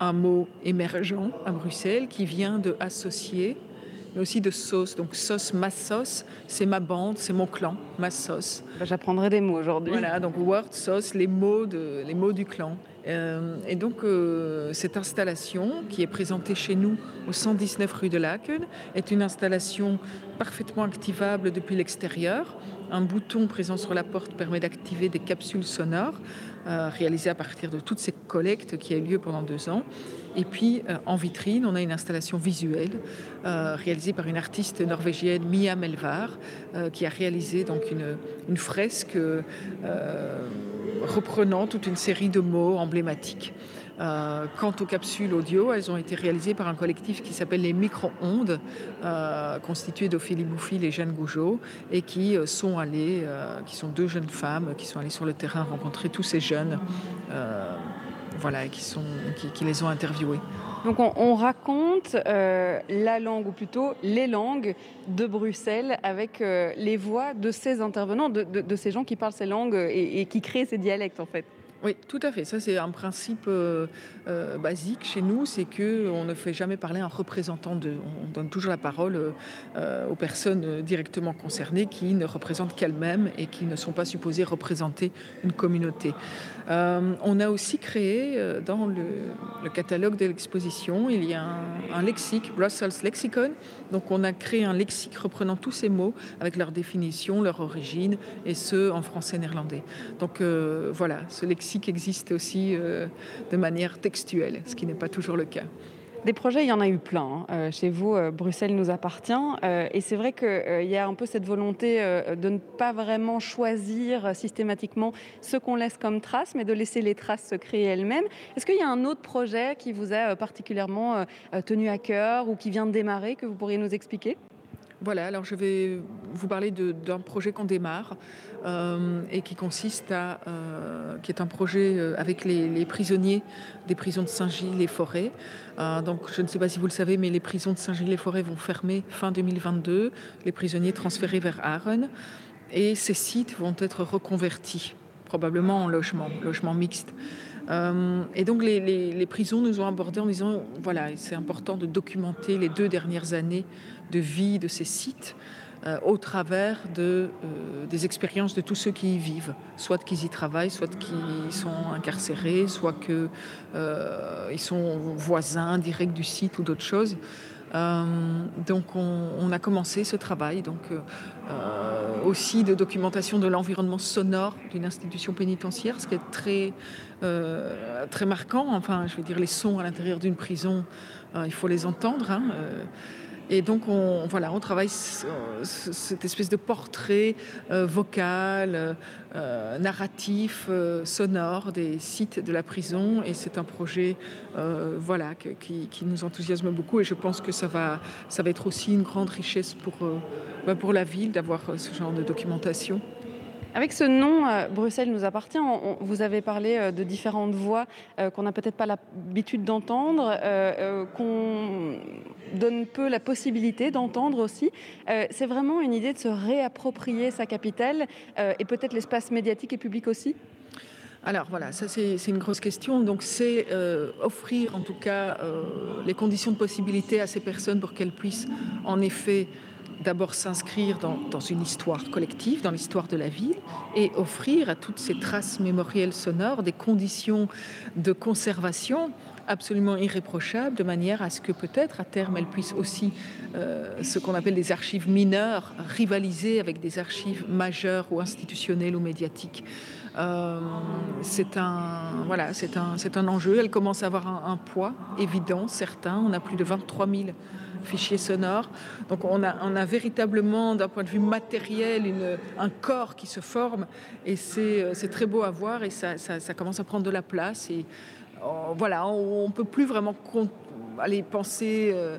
un mot émergent à Bruxelles qui vient de associer mais aussi de sauce. Donc sauce, ma sauce, c'est ma bande, c'est mon clan, ma sauce. Bah, j'apprendrai des mots aujourd'hui. Voilà, donc word, sauce, les mots, de, les mots du clan. Euh, et donc, euh, cette installation, qui est présentée chez nous au 119 rue de Laken, est une installation parfaitement activable depuis l'extérieur. Un bouton présent sur la porte permet d'activer des capsules sonores euh, réalisées à partir de toutes ces collectes qui a eu lieu pendant deux ans. Et puis en vitrine, on a une installation visuelle réalisée par une artiste norvégienne, Mia Melvar, qui a réalisé donc une fresque reprenant toute une série de mots emblématiques. Euh, quant aux capsules audio, elles ont été réalisées par un collectif qui s'appelle les Micro-ondes, euh, constitué d'Ophélie Bouffi et Jeanne Gougeot, et qui euh, sont qui sont deux jeunes femmes qui sont allées sur le terrain rencontrer tous ces jeunes, voilà, qui, les ont interviewés. Donc on, raconte la langue, ou plutôt les langues de Bruxelles avec les voix de ces intervenants, de, ces gens qui parlent ces langues et qui créent ces dialectes en fait. Oui, tout à fait. Ça, c'est un principe euh, euh, basique chez nous, c'est que on ne fait jamais parler un représentant de. On donne toujours la parole euh, aux personnes directement concernées qui ne représentent qu'elles-mêmes et qui ne sont pas supposées représenter une communauté. On a aussi créé dans le, catalogue de l'exposition, il y a un, lexique, Brussels Lexicon. Donc, on a créé un lexique reprenant tous ces mots avec leur définition, leur origine et ce en français néerlandais. Donc, voilà, ce lexique existe aussi de manière textuelle, ce qui n'est pas toujours le cas. Des projets, il y en a eu plein. Hein. Euh, chez vous, euh, Bruxelles nous appartient. Euh, et c'est vrai qu'il y a un peu cette volonté de ne pas vraiment choisir systématiquement ce qu'on laisse comme traces, mais de laisser les traces se créer elles-mêmes. Est-ce qu'il y a un autre projet qui vous a particulièrement tenu à cœur ou qui vient de démarrer que vous pourriez nous expliquer? Voilà, alors je vais vous parler d'un projet qu'on démarre euh, et qui consiste à, euh, qui est un projet euh, avec les, prisonniers des prisons de Saint-Gilles-les-Forêts. donc je ne sais pas si vous le savez, mais les prisons de Saint-Gilles-les-Forêts vont fermer fin 2022, les prisonniers transférés vers Aachen et ces sites vont être reconvertis, probablement en logement, logement mixte. et donc les, prisons nous ont abordé en disant voilà, c'est important de documenter les deux dernières années de vie de ces sites euh, au travers euh, des expériences de tous ceux qui y vivent, soit qu'ils y travaillent, soit qu'ils sont incarcérés, soit qu'ils euh, sont voisins directs du site ou d'autres choses. donc on, a commencé ce travail, donc aussi de documentation de l'environnement sonore d'une institution pénitentiaire, ce qui est très très marquant. Enfin, je veux dire, les sons à l'intérieur d'une prison, il faut les entendre. Hein, et donc, on, voilà, on travaille cette espèce de portrait euh, vocal, euh, narratif, euh, sonore des sites de la prison. Et c'est un projet voilà, qui, nous enthousiasme beaucoup. Et je pense que ça va, ça va être aussi une grande richesse pour, bah, pour la ville d'avoir ce genre de documentation. Avec ce nom, euh, Bruxelles nous appartient, vous avez parlé euh, de différentes voix euh, qu'on n'a peut-être pas l'habitude d'entendre, qu'on donne peu la possibilité d'entendre aussi. c'est vraiment une idée de se réapproprier sa capitale et peut-être l'espace médiatique et public aussi? Alors voilà, ça c'est une grosse question. Donc c'est offrir en tout cas les conditions de possibilité à ces personnes pour qu'elles puissent en effet d'abord s'inscrire dans, une histoire collective, dans l'histoire de la ville, et offrir à toutes ces traces mémorielles sonores des conditions de conservation absolument irréprochables, de manière à ce que peut-être à terme elles puissent aussi, euh, ce qu'on appelle des archives mineures, rivaliser avec des archives majeures ou institutionnelles ou médiatiques. Euh, c'est un, voilà, un, un enjeu. Elle commence à avoir un, un poids évident, certain. On a plus de 23 000 fichiers sonores. Donc on a, on véritablement, d'un point de vue matériel, un corps qui se forme et c'est euh, très beau à voir et ça, commence à prendre de la place. Et oh, voilà, on ne peut plus vraiment aller penser euh,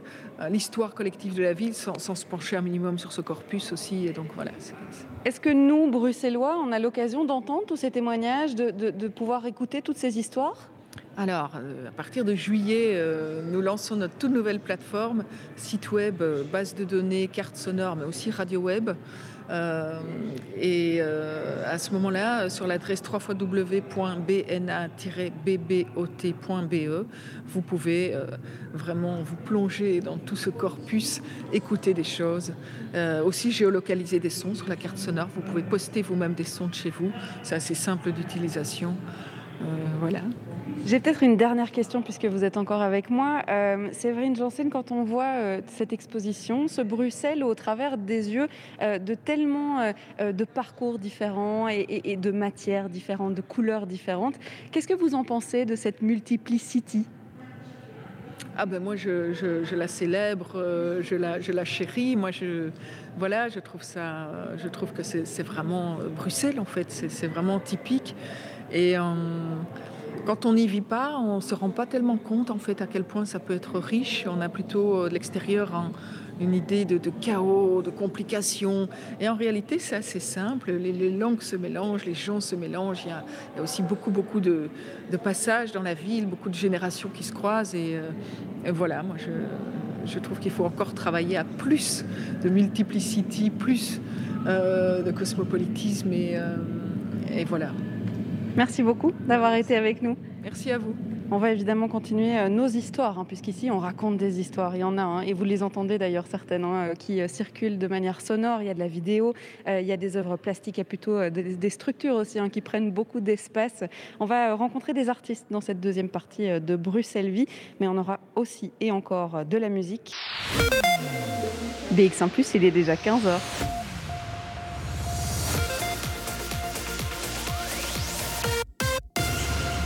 l'histoire collective de la ville sans, se pencher un minimum sur ce corpus aussi. Et donc voilà. Est-ce que nous, Bruxellois, on a l'occasion d'entendre tous ces témoignages, de pouvoir écouter toutes ces histoires? Alors, euh, à partir de juillet, euh, nous lançons notre toute nouvelle plateforme, site web, euh, base de données, carte sonore, mais aussi radio web. et à ce moment-là, sur l'adresse www.bna-bbot.be, vous pouvez vraiment vous plonger dans tout ce corpus, écouter des choses, aussi géolocaliser des sons sur la carte sonore. Vous pouvez poster vous-même des sons de chez vous. C'est assez simple d'utilisation. voilà. J'ai peut-être une dernière question puisque vous êtes encore avec moi. Euh, Séverine Janssen, quand on voit euh, cette exposition, ce Bruxelles au travers des yeux euh, de tellement de parcours différents et, de matières différentes, de couleurs différentes, qu'est-ce que vous en pensez de cette multiplicité? Ah ben moi je, la célèbre, je la, je la chéris. Moi je voilà, je trouve ça, je trouve que c'est vraiment Bruxelles en fait, c'est vraiment typique. Et quand on n'y vit pas, on ne se rend pas tellement compte en fait à quel point ça peut être riche. On a plutôt euh, de l'extérieur une idée de, chaos, de complications. Et en réalité, c'est assez simple. Les, langues se mélangent, les gens se mélangent. Il y a, aussi beaucoup, beaucoup de, passages dans la ville, beaucoup de générations qui se croisent. Et, euh, voilà, moi, je, trouve qu'il faut encore travailler à plus de multiplicity, plus euh, de cosmopolitisme. et voilà. Merci beaucoup d'avoir été avec nous. Merci à vous. On va évidemment continuer euh, nos histoires, hein, puisqu'ici on raconte des histoires. Il y en a, hein, et vous les entendez d'ailleurs certaines, hein, euh, qui euh, circulent de manière sonore. Il y a de la vidéo, il y a des œuvres plastiques, il y a plutôt des, structures aussi qui prennent beaucoup d'espace. On va rencontrer des artistes dans cette deuxième partie de Bruxelles Vie, mais on aura aussi et encore de la musique. BX1 il est déjà 15h.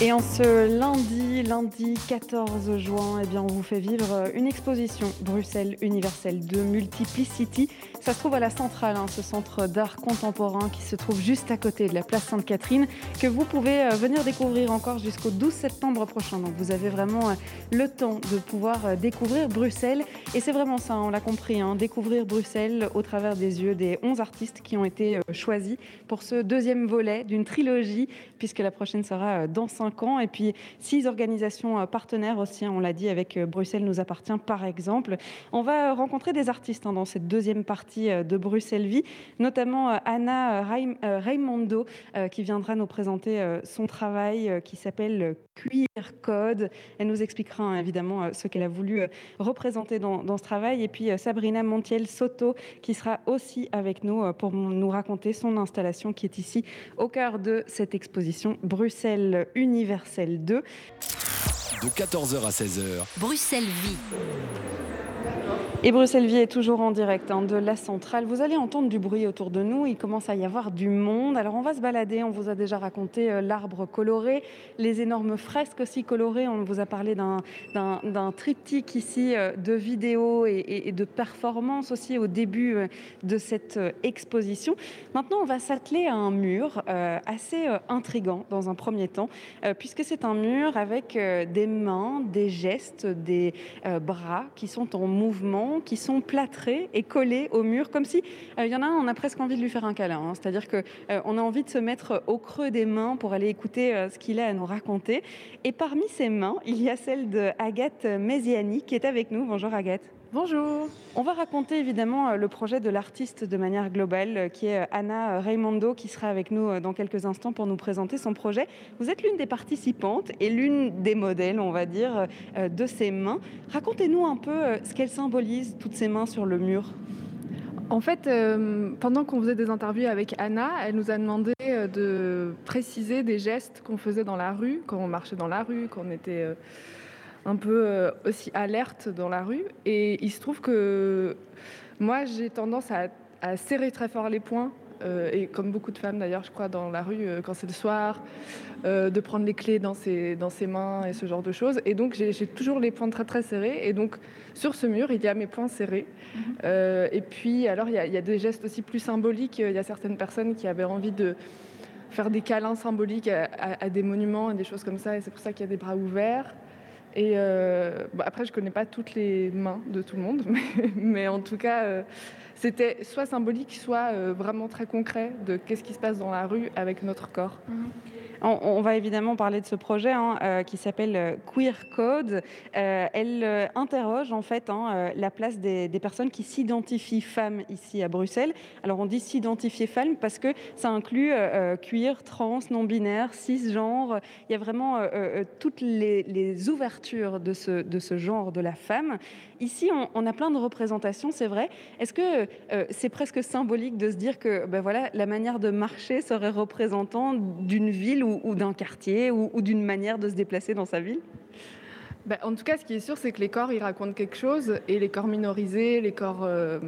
et en ce lundi, lundi 14 juin, eh bien, on vous fait vivre une exposition Bruxelles universelle de Multiplicity. Ça se trouve à la Centrale, hein, ce centre d'art contemporain qui se trouve juste à côté de la place Sainte-Catherine, que vous pouvez euh, venir découvrir encore jusqu'au 12 septembre prochain. Donc vous avez vraiment euh, le temps de pouvoir euh, découvrir Bruxelles. Et c'est vraiment ça, on l'a compris, hein, découvrir Bruxelles au travers des yeux des 11 artistes qui ont été choisis pour ce deuxième volet d'une trilogie, puisque la prochaine sera dans 5 ans. Et puis six organisations euh, partenaires aussi, hein, on l'a dit, avec euh, Bruxelles nous appartient par exemple. On va euh, rencontrer des artistes hein, dans cette deuxième partie de Bruxelles Vie, notamment Anna Raimondo qui viendra nous présenter son travail qui s'appelle Queer Code. Elle nous expliquera hein, évidemment ce qu'elle a voulu représenter dans, dans, ce travail. Et puis Sabrina Montiel Soto qui sera aussi avec nous pour nous raconter son installation qui est ici au cœur de cette exposition Bruxelles Unie universel 2. De 14h à 16h. Bruxelles Vie. Et Bruxelles Vie est toujours en direct hein, de la centrale. Vous allez entendre du bruit autour de nous. Il commence à y avoir du monde. Alors on va se balader. On vous a déjà raconté euh, l'arbre coloré, les énormes fresques aussi colorées. On vous a parlé d'un triptyque ici euh, de vidéos et, de performances aussi au début euh, de cette exposition. Maintenant, on va s'atteler à un mur assez intrigant dans un premier temps, puisque c'est un mur avec des mains, des gestes, des bras qui sont en mouvement qui sont plâtrés et collés au mur, comme si euh, il y en a un, on a presque envie de lui faire un câlin. Hein. C'est-à-dire que euh, on a envie de se mettre au creux des mains pour aller écouter euh, ce qu'il a à nous raconter. Et parmi ces mains, il y a celle de Agathe Mesiani qui est avec nous. Bonjour Agathe. Bonjour. On va raconter évidemment le projet de l'artiste de manière globale, qui est Anna Raimondo, qui sera avec nous dans quelques instants pour nous présenter son projet. Vous êtes l'une des participantes et l'une des modèles, on va dire, de ces mains. Racontez-nous un peu ce qu'elles symbolisent, toutes ces mains sur le mur. En fait, euh, pendant qu'on faisait des interviews avec Anna, elle nous a demandé euh, de préciser des gestes qu'on faisait dans la rue, quand on marchait dans la rue, quand on était... Euh, un peu euh, aussi alerte dans la rue. Et il se trouve que moi, j'ai tendance à, serrer très fort les poings. Euh, et comme beaucoup de femmes d'ailleurs, je crois, dans la rue, euh, quand c'est le soir, de prendre les clés dans ses, dans ses mains et ce genre de choses. Et donc, j'ai toujours les poings très très serrés. Et donc, sur ce mur, il y a mes poings serrés. Mhm. et puis, alors, il y, a, des gestes aussi plus symboliques. Il y a certaines personnes qui avaient envie de faire des câlins symboliques à, à des monuments et des choses comme ça. Et c'est pour ça qu'il y a des bras ouverts. Et euh, après, je connais pas toutes les mains de tout le monde, mais, en tout cas, euh, c'était soit symbolique, soit euh, vraiment très concret de qu'est-ce qui se passe dans la rue avec notre corps. Mhm. On, va évidemment parler de ce projet hein, euh, qui s'appelle euh, Queer Code. Euh, elle interroge en fait hein, la place des, personnes qui s'identifient femmes ici à Bruxelles. Alors on dit s'identifier femme parce que ça inclut queer, trans, non-binaire, cisgenre. Il y a vraiment toutes les, ouvertures de ce, genre de la femme. Ici, on, a plein de représentations, c'est vrai. Est-ce que c'est presque symbolique de se dire que ben voilà, la manière de marcher serait représentant d'une ville ou d'un quartier ou, d'une manière de se déplacer dans sa ville ben, En tout cas, ce qui est sûr, c'est que les corps, ils racontent quelque chose et les corps minorisés, les corps, euh,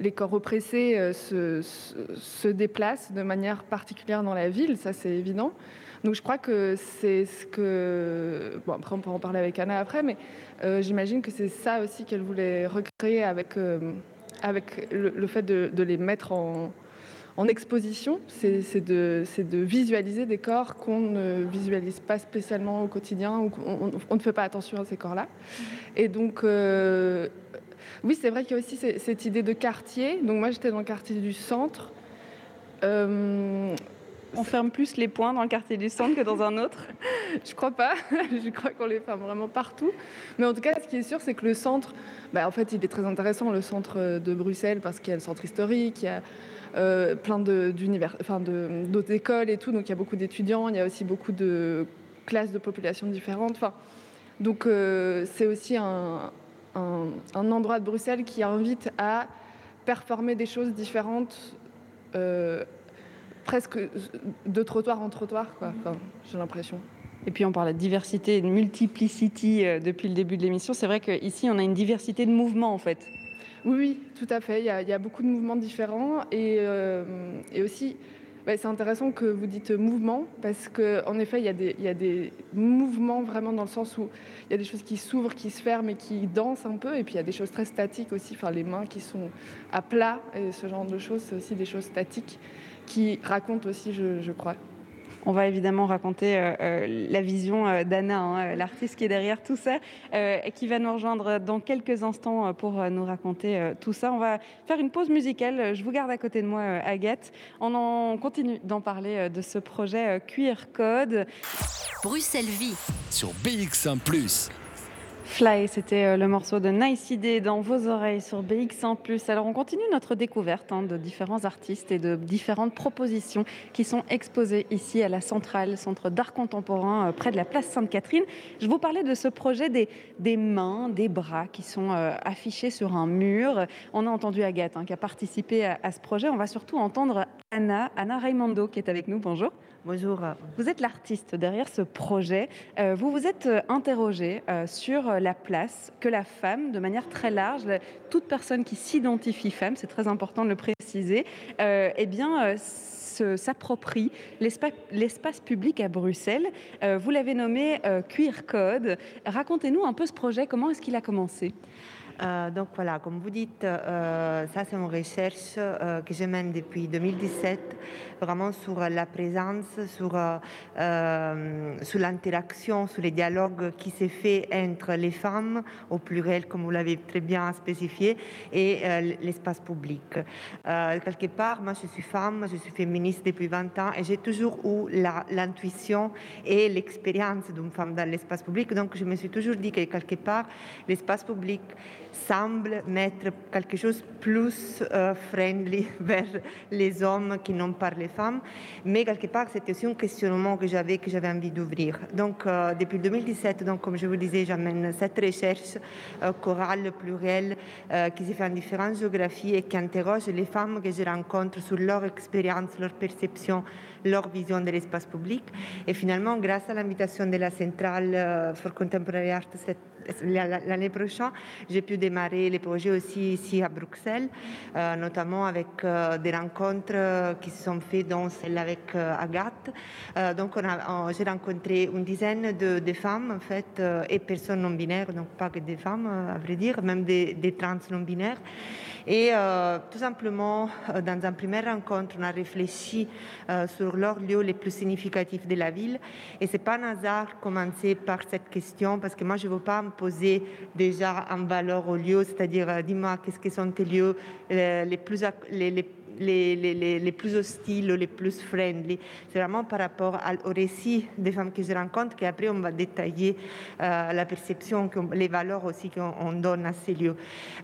les corps oppressés euh, se, déplacent de manière particulière dans la ville, ça c'est évident. Donc je crois que c'est ce que... Bon, après, on peut en parler avec Anna après, mais euh, j'imagine que c'est ça aussi qu'elle voulait recréer avec, avec le, fait de les mettre en en exposition, c'est de, visualiser des corps qu'on ne visualise pas spécialement au quotidien ou on, ne fait pas attention à ces corps-là. Et donc, euh, oui, c'est vrai qu'il y a aussi cette idée de quartier. Donc moi, j'étais dans le quartier du centre. Euh, on ferme plus les points dans le quartier du centre que dans un autre? Je crois pas. Je crois qu'on les ferme vraiment partout. Mais en tout cas, ce qui est sûr, c'est que le centre, bah, en fait, il est très intéressant, le centre de Bruxelles, parce qu'il y a le centre historique, il y a euh, plein d'autres écoles et tout. Donc il y a beaucoup d'étudiants, il y a aussi beaucoup de classes de populations différentes. Enfin, donc euh, c'est aussi un, un, endroit de Bruxelles qui invite à performer des choses différentes, euh, presque de trottoir en trottoir, j'ai l'impression. Et puis on parle de diversité, de multiplicity depuis le début de l'émission. C'est vrai qu'ici, on a une diversité de mouvements en fait. Oui, tout à fait. Il y a, beaucoup de mouvements différents et, et aussi c'est intéressant que vous dites mouvement, parce qu'en effet, il y, a des, il y, a des, mouvements vraiment dans le sens où il y a des choses qui s'ouvrent, qui se ferment et qui dansent un peu, et puis il y a des choses très statiques aussi, enfin les mains qui sont à plat, et ce genre de choses, c'est aussi des choses statiques qui racontent aussi, je crois, on va évidemment raconter euh, euh, la vision euh, d'Anna, hein, l'artiste qui est derrière tout ça, et qui va nous rejoindre dans quelques instants pour nous raconter tout ça. On va faire une pause musicale. Je vous garde à côté de moi, Agathe. On en continue d'en parler de ce projet QR Code. Bruxelles Vie sur BX1 ⁇ Fly, c'était euh, le morceau de Nice Idea dans vos oreilles sur BX1+. Alors on continue notre découverte hein, de différents artistes et de différentes propositions qui sont exposées ici à la Centrale, Centre d'art contemporain euh, près de la place Sainte-Catherine. Je vous parlais de ce projet des, des mains, des bras qui sont euh, affichés sur un mur. On a entendu Agathe hein, qui a participé à, à, ce projet. On va surtout entendre Anna, Anna Raimondo qui est avec nous. Bonjour. Bonjour. Vous êtes l'artiste derrière ce projet. Euh, vous vous êtes euh, interrogé euh, sur la place que la femme, de manière très large, toute personne qui s'identifie femme, c'est très important de le préciser, eh bien, s'approprie l'espace public à Bruxelles. vous l'avez nommé Queer Code. Racontez-nous un peu ce projet, comment est-ce qu'il a commencé? Donc voilà, comme vous dites, ça c'est une recherche que je mène depuis 2017, vraiment sur la présence, sur, sur l'interaction, sur les dialogues qui se fait entre les femmes, au pluriel comme vous l'avez très bien spécifié, et l'espace public. quelque part, moi je suis femme, je suis féministe depuis 20 ans et j'ai toujours eu l'intuition et l'expérience d'une femme dans l'espace public, donc je me suis toujours dit que quelque part, l'espace public, semble mettre quelque chose plus euh, friendly vers les hommes qui n'ont pas les femmes. Mais quelque part, c'était aussi un questionnement que j'avais, que j'avais envie d'ouvrir. Donc, euh, depuis 2017, donc, comme je vous disais, j'amène cette recherche euh, chorale, plurielle, qui se fait en différentes géographies et qui interroge les femmes que je rencontre sur leur expérience, leur perception leur vision de l'espace public. Et finalement, grâce à l'invitation de la Centrale for Contemporary Art l'année prochaine, j'ai pu démarrer les projets aussi ici à Bruxelles, euh, notamment avec euh, des rencontres euh, qui se sont faites, dont celle avec Agathe. donc, j'ai rencontré une dizaine de, femmes, en fait, et personnes non binaires, donc pas que des femmes, à vrai dire, même des, des trans non binaires. Et euh, tout simplement, euh, dans une première rencontre, on a réfléchi euh, sur leurs lieux les plus significatifs de la ville. Et ce n'est pas un hasard commencer par cette question, parce que moi, je ne veux pas me poser déjà en valeur aux lieux, c'est-à-dire, dis-moi, qu'est-ce que sont tes lieux les, plus, les, les les, plus hostiles, les plus friendly. C'est vraiment par rapport au récit des femmes que je rencontre qu'après on va détailler euh, la perception, les valeurs aussi qu'on donne à ces lieux.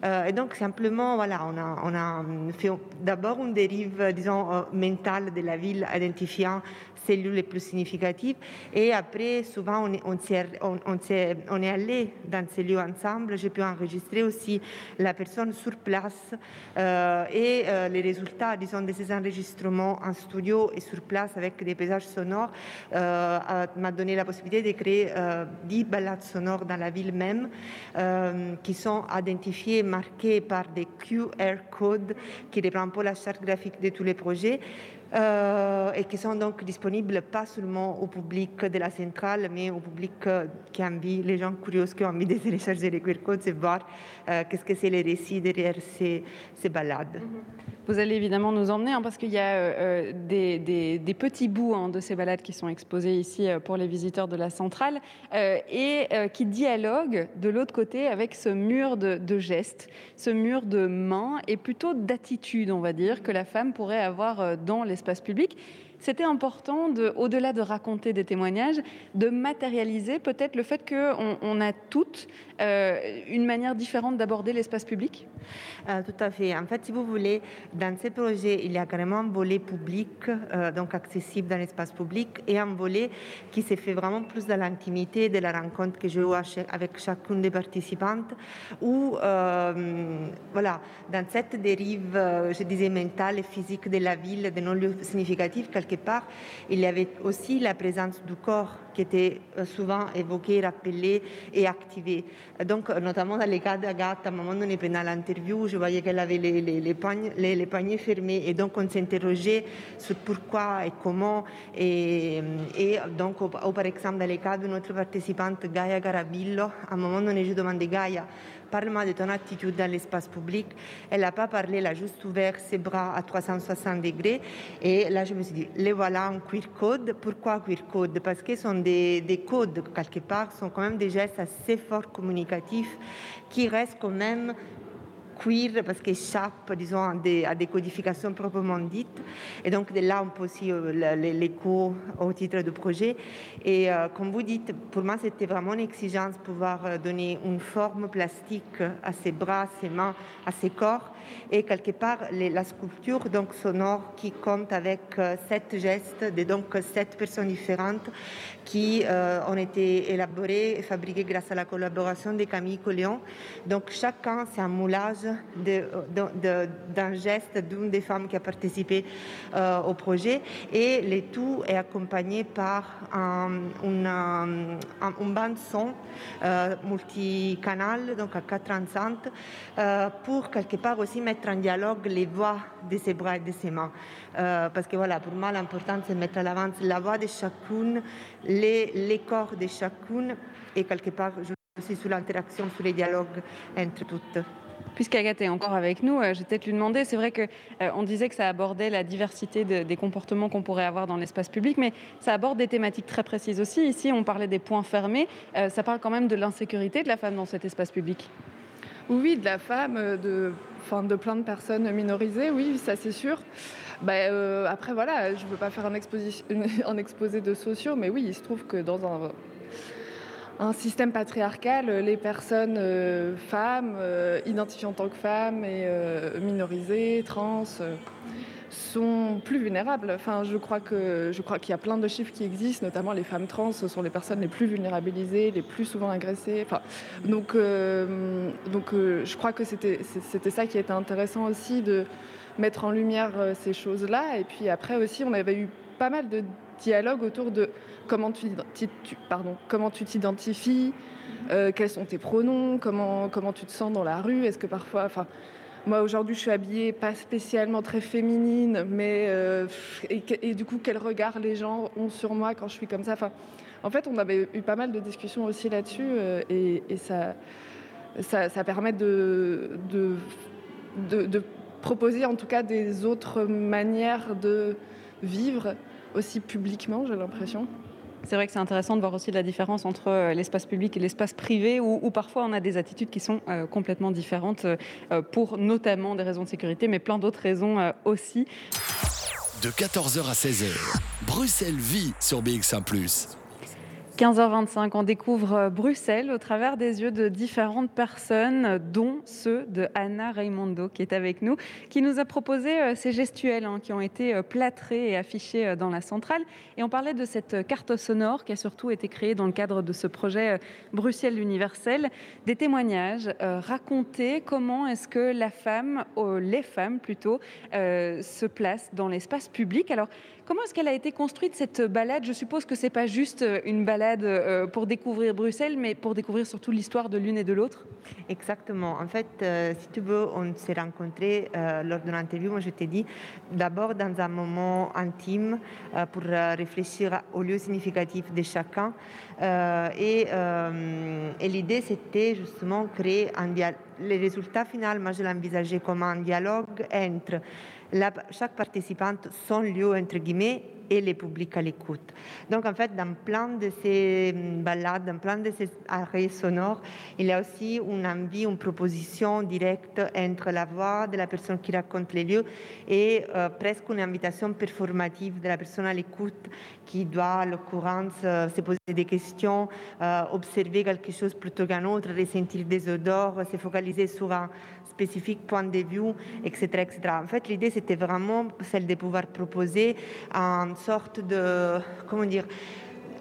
Euh, et donc simplement, voilà, on a, on a fait d'abord une dérive, disons, euh, mentale de la ville, identifiant cellules les plus significatives. Et après, souvent, on, est allé dans ces lieux ensemble. J'ai pu enregistrer aussi la personne sur place euh, et euh, les résultats, disons, de ces enregistrements en studio et sur place avec des paysages sonores euh, m'a donné la possibilité de créer dix balades sonores dans la ville même qui sont identifiées, marquées par des QR codes qui reprennent pas la charte graphique de tous les projets euh, et qui sont donc disponibles pas seulement au public de la centrale, mais au public euh, qui a envie, les gens curieux qui ont envie de télécharger les QR codes et voir euh, qu'est-ce que c'est les récits derrière ces, ces balades. Mm-hmm. Vous allez évidemment nous emmener, hein, parce qu'il y a des, des, petits bouts hein, de ces balades qui sont exposés ici pour les visiteurs de la centrale, et qui dialoguent de l'autre côté avec ce mur de, de, gestes, ce mur de mains, et plutôt d'attitude, on va dire, que la femme pourrait avoir dans l'espace public c'était important, au-delà de raconter des témoignages, de matérialiser peut-être le fait qu'on on a toutes euh, une manière différente d'aborder l'espace public? Euh, Tout à fait. En fait, si vous voulez, dans ces projets, il y a carrément un volet public, euh, donc accessible dans l'espace public, et un volet qui se fait vraiment plus dans l'intimité de la rencontre que je vois avec chacune des participantes, où, voilà, dans cette dérive, je disais, mentale et physique de la ville, de nos lieux significatifs, quelque il y avait aussi la présence du corps qui était euh, souvent évoquée, rappelée et activée. Donc, notamment dans les cas d'Agathe, à un moment donné, pendant l'interview, je voyais qu'elle avait les, poignes, les, poignets fermés et donc on s'interrogeait sur pourquoi et comment. Et, et donc, ou, par exemple, dans les cas de notre participante Gaia Garabillo, à un moment donné, je demandais Gaia, parle-moi de ton attitude dans l'espace public. Elle n'a pas parlé, elle a juste ouvert ses bras à 360 degrés. Et là, je me suis dit, les voilà en queer code. Pourquoi queer code? Parce qu'ils sont des, des codes, quelque part, sont quand même des gestes assez forts communicatifs qui restent quand même queer parce qu'il disons, à des, codifications proprement dites. Et donc, de là, on peut aussi euh, l'écho au titre du projet. Et euh, comme vous dites, pour moi, c'était vraiment une exigence pouvoir euh, donner une forme plastique à ses bras, à ses mains, à ses corps. Et quelque part, la sculpture donc sonore qui compte avec euh, sept gestes de donc sept personnes différentes qui euh, ont été élaborées et fabriquées grâce à la collaboration de Camille Colléon. Donc chacun, c'est un moulage d'un geste d'une des femmes qui a participé euh, au projet et le tout est accompagné par un, une, un, un bande son euh, multicanal, donc à quatre enceintes, pour quelque part aussi mettre en dialogue les voix de ses bras et de ses mains. Euh, parce que voilà, pour moi, l'important, c'est de mettre à l'avant la voix de chacune, les, les corps de chacune, et quelque part, je aussi sur l'interaction, sur les dialogues entre toutes. Puisqu'Agathe est encore avec nous, euh, je vais peut-être lui demander, c'est vrai qu'on euh, disait que ça abordait la diversité de, des comportements qu'on pourrait avoir dans l'espace public, mais ça aborde des thématiques très précises aussi. Ici, on parlait des points fermés, euh, ça parle quand même de l'insécurité de la femme dans cet espace public. Oui, de la femme, de, enfin, de plein de personnes minorisées, oui, ça c'est sûr. Bah, euh, après, voilà, je ne veux pas faire un, exposé de sociaux, mais oui, il se trouve que dans un système patriarcal, les personnes euh, femmes, euh, identifiées en tant que femmes et minorisées, trans, sont plus vulnérables. Enfin, je crois que je qu'il y a plein de chiffres qui existent, notamment les femmes trans sont les personnes les plus vulnérabilisées, les plus souvent agressées. Enfin, donc, euh, donc je crois que c'était ça qui était intéressant aussi de mettre en lumière ces choses-là. Et puis après aussi, on avait eu pas mal de dialogue autour de comment tu, comment tu t'identifies, euh, quels sont tes pronoms, comment, comment tu te sens dans la rue, est-ce que parfois, enfin, moi aujourd'hui je suis habillée pas spécialement très féminine, mais euh, et, du coup quel regard les gens ont sur moi quand je suis comme ça. Enfin, en fait, on avait eu pas mal de discussions aussi là-dessus euh, et, ça, ça, permet de, proposer en tout cas des autres manières de vivre aussi publiquement, j'ai l'impression. C'est vrai que c'est intéressant de voir aussi la différence entre euh, l'espace public et l'espace privé, où, parfois on a des attitudes qui sont euh, complètement différentes, euh, pour notamment des raisons de sécurité, mais plein d'autres raisons aussi. De 14h à 16h, Bruxelles vit sur BX1 ⁇ 15h25, on découvre Bruxelles au travers des yeux de différentes personnes, dont ceux de Anna Raimondo qui est avec nous, qui nous a proposé ces gestuels hein, qui ont été plâtrés et affichés dans la centrale. Et on parlait de cette carte sonore qui a surtout été créée dans le cadre de ce projet Bruxelles universel, des témoignages euh, raconter comment est-ce que la femme, euh, les femmes plutôt, euh, se placent dans l'espace public? Alors, Comment est-ce qu'elle a été construite cette balade? Je suppose que c'est pas juste une balade euh, pour découvrir Bruxelles, mais pour découvrir surtout l'histoire de l'une et de l'autre? Exactement. En fait, euh, si tu veux, on s'est rencontrés euh, lors de l'interview. Moi, je t'ai dit d'abord dans un moment intime euh, pour réfléchir au lieu significatif de chacun. et, et l'idée, c'était justement créer un dialogue. Le résultat final, moi, je l'envisageais comme un dialogue entre chaque participante son lieu, entre guillemets, et les publics à l'écoute. Donc, en fait, dans plein de ces balades, dans plein de ces arrêts sonores, il y a aussi une envie, une proposition directe entre la voix de la personne qui raconte les lieux et euh, presque une invitation performative de la personne à l'écoute qui doit, en l'occurrence, euh, se poser des questions, euh, observer quelque chose plutôt qu'un autre, ressentir des odeurs, se focaliser sur un spécifique point de vue, etc. etc. En fait, l'idée, c'était vraiment celle de pouvoir proposer une sorte de, comment dire,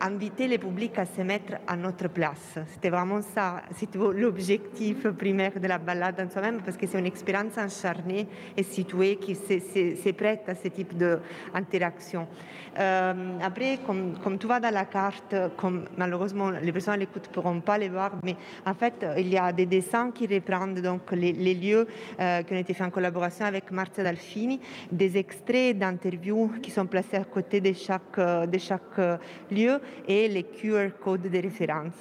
inviter les publics à se mettre à notre place. C'était vraiment ça, c'était l'objectif primaire de la balade en soi-même, parce que c'est une expérience acharnée et située qui s'est prête à ce type d'interaction. Euh, après, comme, comme, tu vois dans la carte, malheureusement les personnes à l'écoute ne pourront pas les voir, mais en fait, il y a des dessins qui reprennent donc les, lieux euh, qui ont été faits en collaboration avec Marzia Dalfini, des extraits d'interviews qui sont placés à côté de chaque, de chaque lieu et les QR codes de référence.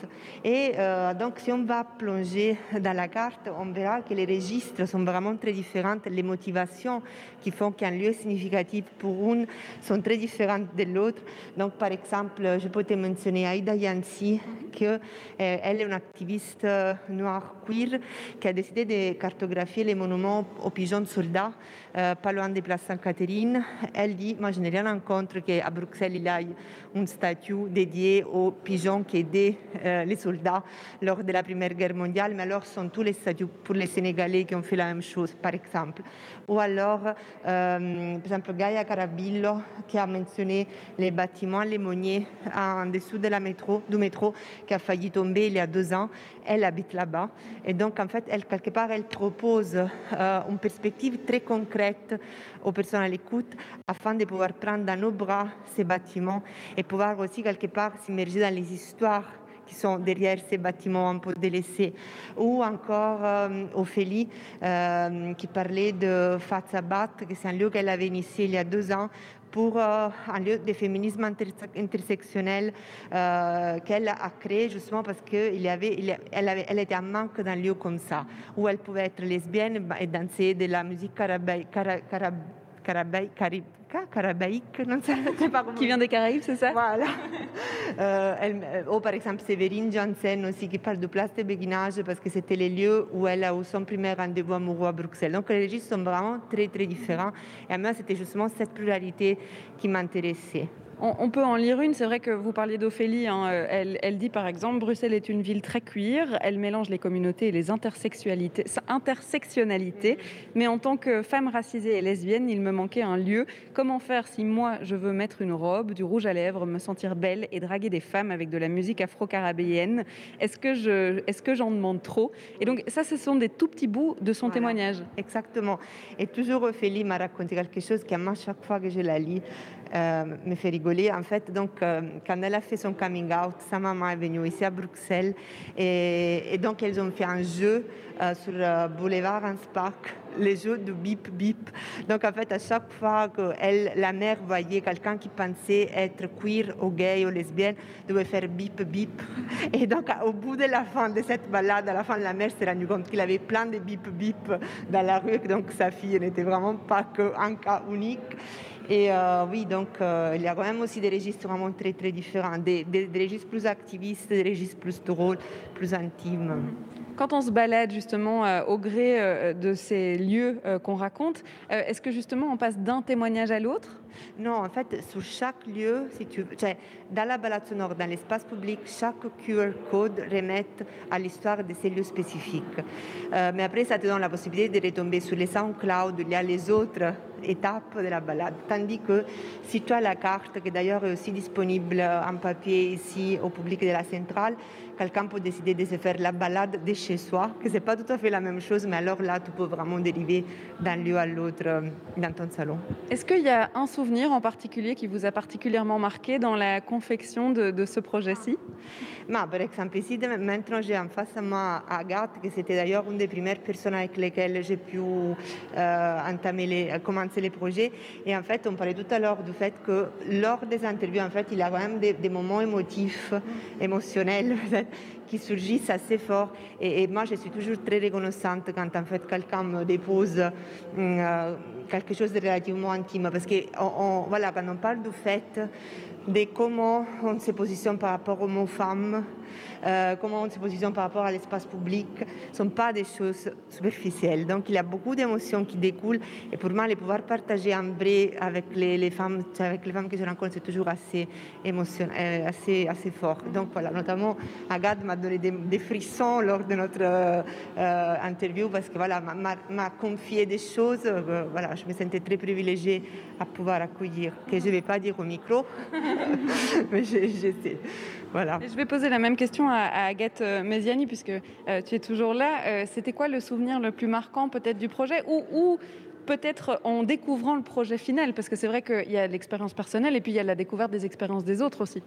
Et euh, donc, si on va plonger dans la carte, on verra que les registres sont vraiment très différents. Les motivations qui font qu'un lieu est significatif pour une sont très différentes de l'autre. Donc, par exemple, je peux te mentionner Aida Yancy, qu'elle euh, est une activiste euh, noire queer qui a décidé de cartographier les monuments aux pigeons soldats euh, pas loin des places Sainte-Catherine. Elle dit, moi je n'ai rien en contre qu'à Bruxelles il y ait une statue dédiée aux pigeons qui aidaient euh, les soldats lors de la Première Guerre mondiale, mais alors sont tous les statues pour les Sénégalais qui ont fait la même chose, par exemple. Ou alors, par exemple, Gaia Carabillo qui a mentionné les bâtiments lémoniers en dessous de la métro, du métro qui a failli tomber il y a deux ans. Elle habite là-bas. Et donc, en fait, elle, quelque part, elle propose une perspective très concrète aux personnes à l'écoute afin de pouvoir prendre dans nos bras ces bâtiments et pouvoir aussi quelque part s'immerger dans les histoires qui sont derrière ces bâtiments un peu délaissés. Ou encore euh, Ophélie euh, qui parlait de Fatsabat, que c'est un lieu qu'elle avait initié il y a deux ans pour euh, un lieu de féminisme intersectionnel qu'elle a créé justement parce qu'elle avait, elle, avait, elle était en manque d'un lieu comme ça, où elle pouvait être lesbienne et danser de la musique carabaïque. Sais pas Qui vient des Caraïbes, c'est ça? Voilà. euh, elle, ou par exemple Séverine Janssen aussi qui parle de place de béguinage parce que c'était les lieux où elle a eu son premier rendez-vous amoureux à Bruxelles. Donc les registres sont vraiment très très différents. Et à moi, c'était justement cette pluralité qui m'intéressait. On, peut en lire une. C'est vrai que vous parliez d'Ophélie. Hein. Elle, elle, dit par exemple Bruxelles est une ville très queer. Elle mélange les communautés et les intersectionnalités. intersectionnalités. Mais en tant que femme racisée et lesbienne, il me manquait un lieu. Comment faire si moi je veux mettre une robe, du rouge à lèvres, me sentir belle et draguer des femmes avec de la musique afro-carabéenne Est-ce que je, est-ce que j'en demande trop? Et donc ça, ce sont des tout petits bouts de son témoignage. Exactement. Et toujours Ophélie m'a raconté quelque chose qui, à chaque fois que je la lis, euh, me fait rigoler. En fait, donc, euh, quand elle a fait son coming out, sa maman est venue ici à Bruxelles et, donc elles ont fait un jeu euh, sur le boulevard Hans Park, les jeux de bip bip. Donc en fait, à chaque fois que la mère voyait quelqu'un qui pensait être queer ou gay ou lesbienne, devait faire bip bip. Et donc au bout de la fin de cette balade, à la fin, la mère s'est rendue compte qu'il avait plein de bip bip dans la rue, donc sa fille n'était vraiment pas qu'un cas unique. Et euh, oui, donc euh, il y a quand même aussi des registres vraiment très très différents, des, des, registres plus activistes, des registres plus drôles, plus intimes. Quand on se balade justement euh, au gré de ces lieux qu'on raconte, est-ce que justement on passe d'un témoignage à l'autre? Non, en fait, sur chaque lieu, si tu, dans la balade sonore, dans l'espace public, chaque QR code remet à l'histoire de ces lieux spécifiques. mais après, ça te donne la possibilité de retomber sur les SoundCloud, il y a les autres étapes de la balade. Tandis que si tu as la carte, qui d'ailleurs est aussi disponible en papier ici au public de la centrale, quelqu'un peut décider de se faire la balade de chez soi, que ce n'est pas tout à fait la même chose, mais alors là, tu peux vraiment dériver d'un lieu à l'autre euh, dans ton salon. Est-ce qu'il y a un souvenir en particulier qui vous a particulièrement marqué dans la confection de, ce projet-ci? Bah, Par exemple, ici, maintenant, j'ai en face à moi Agathe, qui c'était d'ailleurs une des premières personnes avec lesquelles j'ai pu les, commencer les projets. Et en fait, on parlait tout à l'heure du fait que lors des interviews, en fait, il y a quand même des, moments émotifs, émotionnels, qui surgissent assez fort. Et, moi, je suis toujours très reconnaissante quand en fait quelqu'un me dépose euh, quelque chose de relativement intime. Parce que voilà, quand on parle du fait de comment on se positionne par rapport aux mots-femmes, euh, comment on se positionne par rapport à l'espace public, ne sont pas des choses superficielles. Donc il y a beaucoup d'émotions qui découlent et pour moi, les pouvoir partager en vrai avec les, femmes, avec les femmes que je rencontre, c'est toujours assez émotionnel, euh, assez, assez fort. Donc voilà, notamment Agathe m'a donné des, frissons lors de notre euh, interview parce que voilà, m'a confié des choses. voilà, je me sentais très privilégiée à pouvoir accueillir, que je ne vais pas dire au micro. Mais j'essaie. Je vais poser la même question à, Agathe euh, Mesiani, puisque euh, tu es toujours là. Euh, c'était quoi le souvenir le plus marquant peut-être du projet peut-être en découvrant le projet final Parce que c'est vrai qu'il y a l'expérience personnelle et puis il y a la découverte des expériences des autres aussi.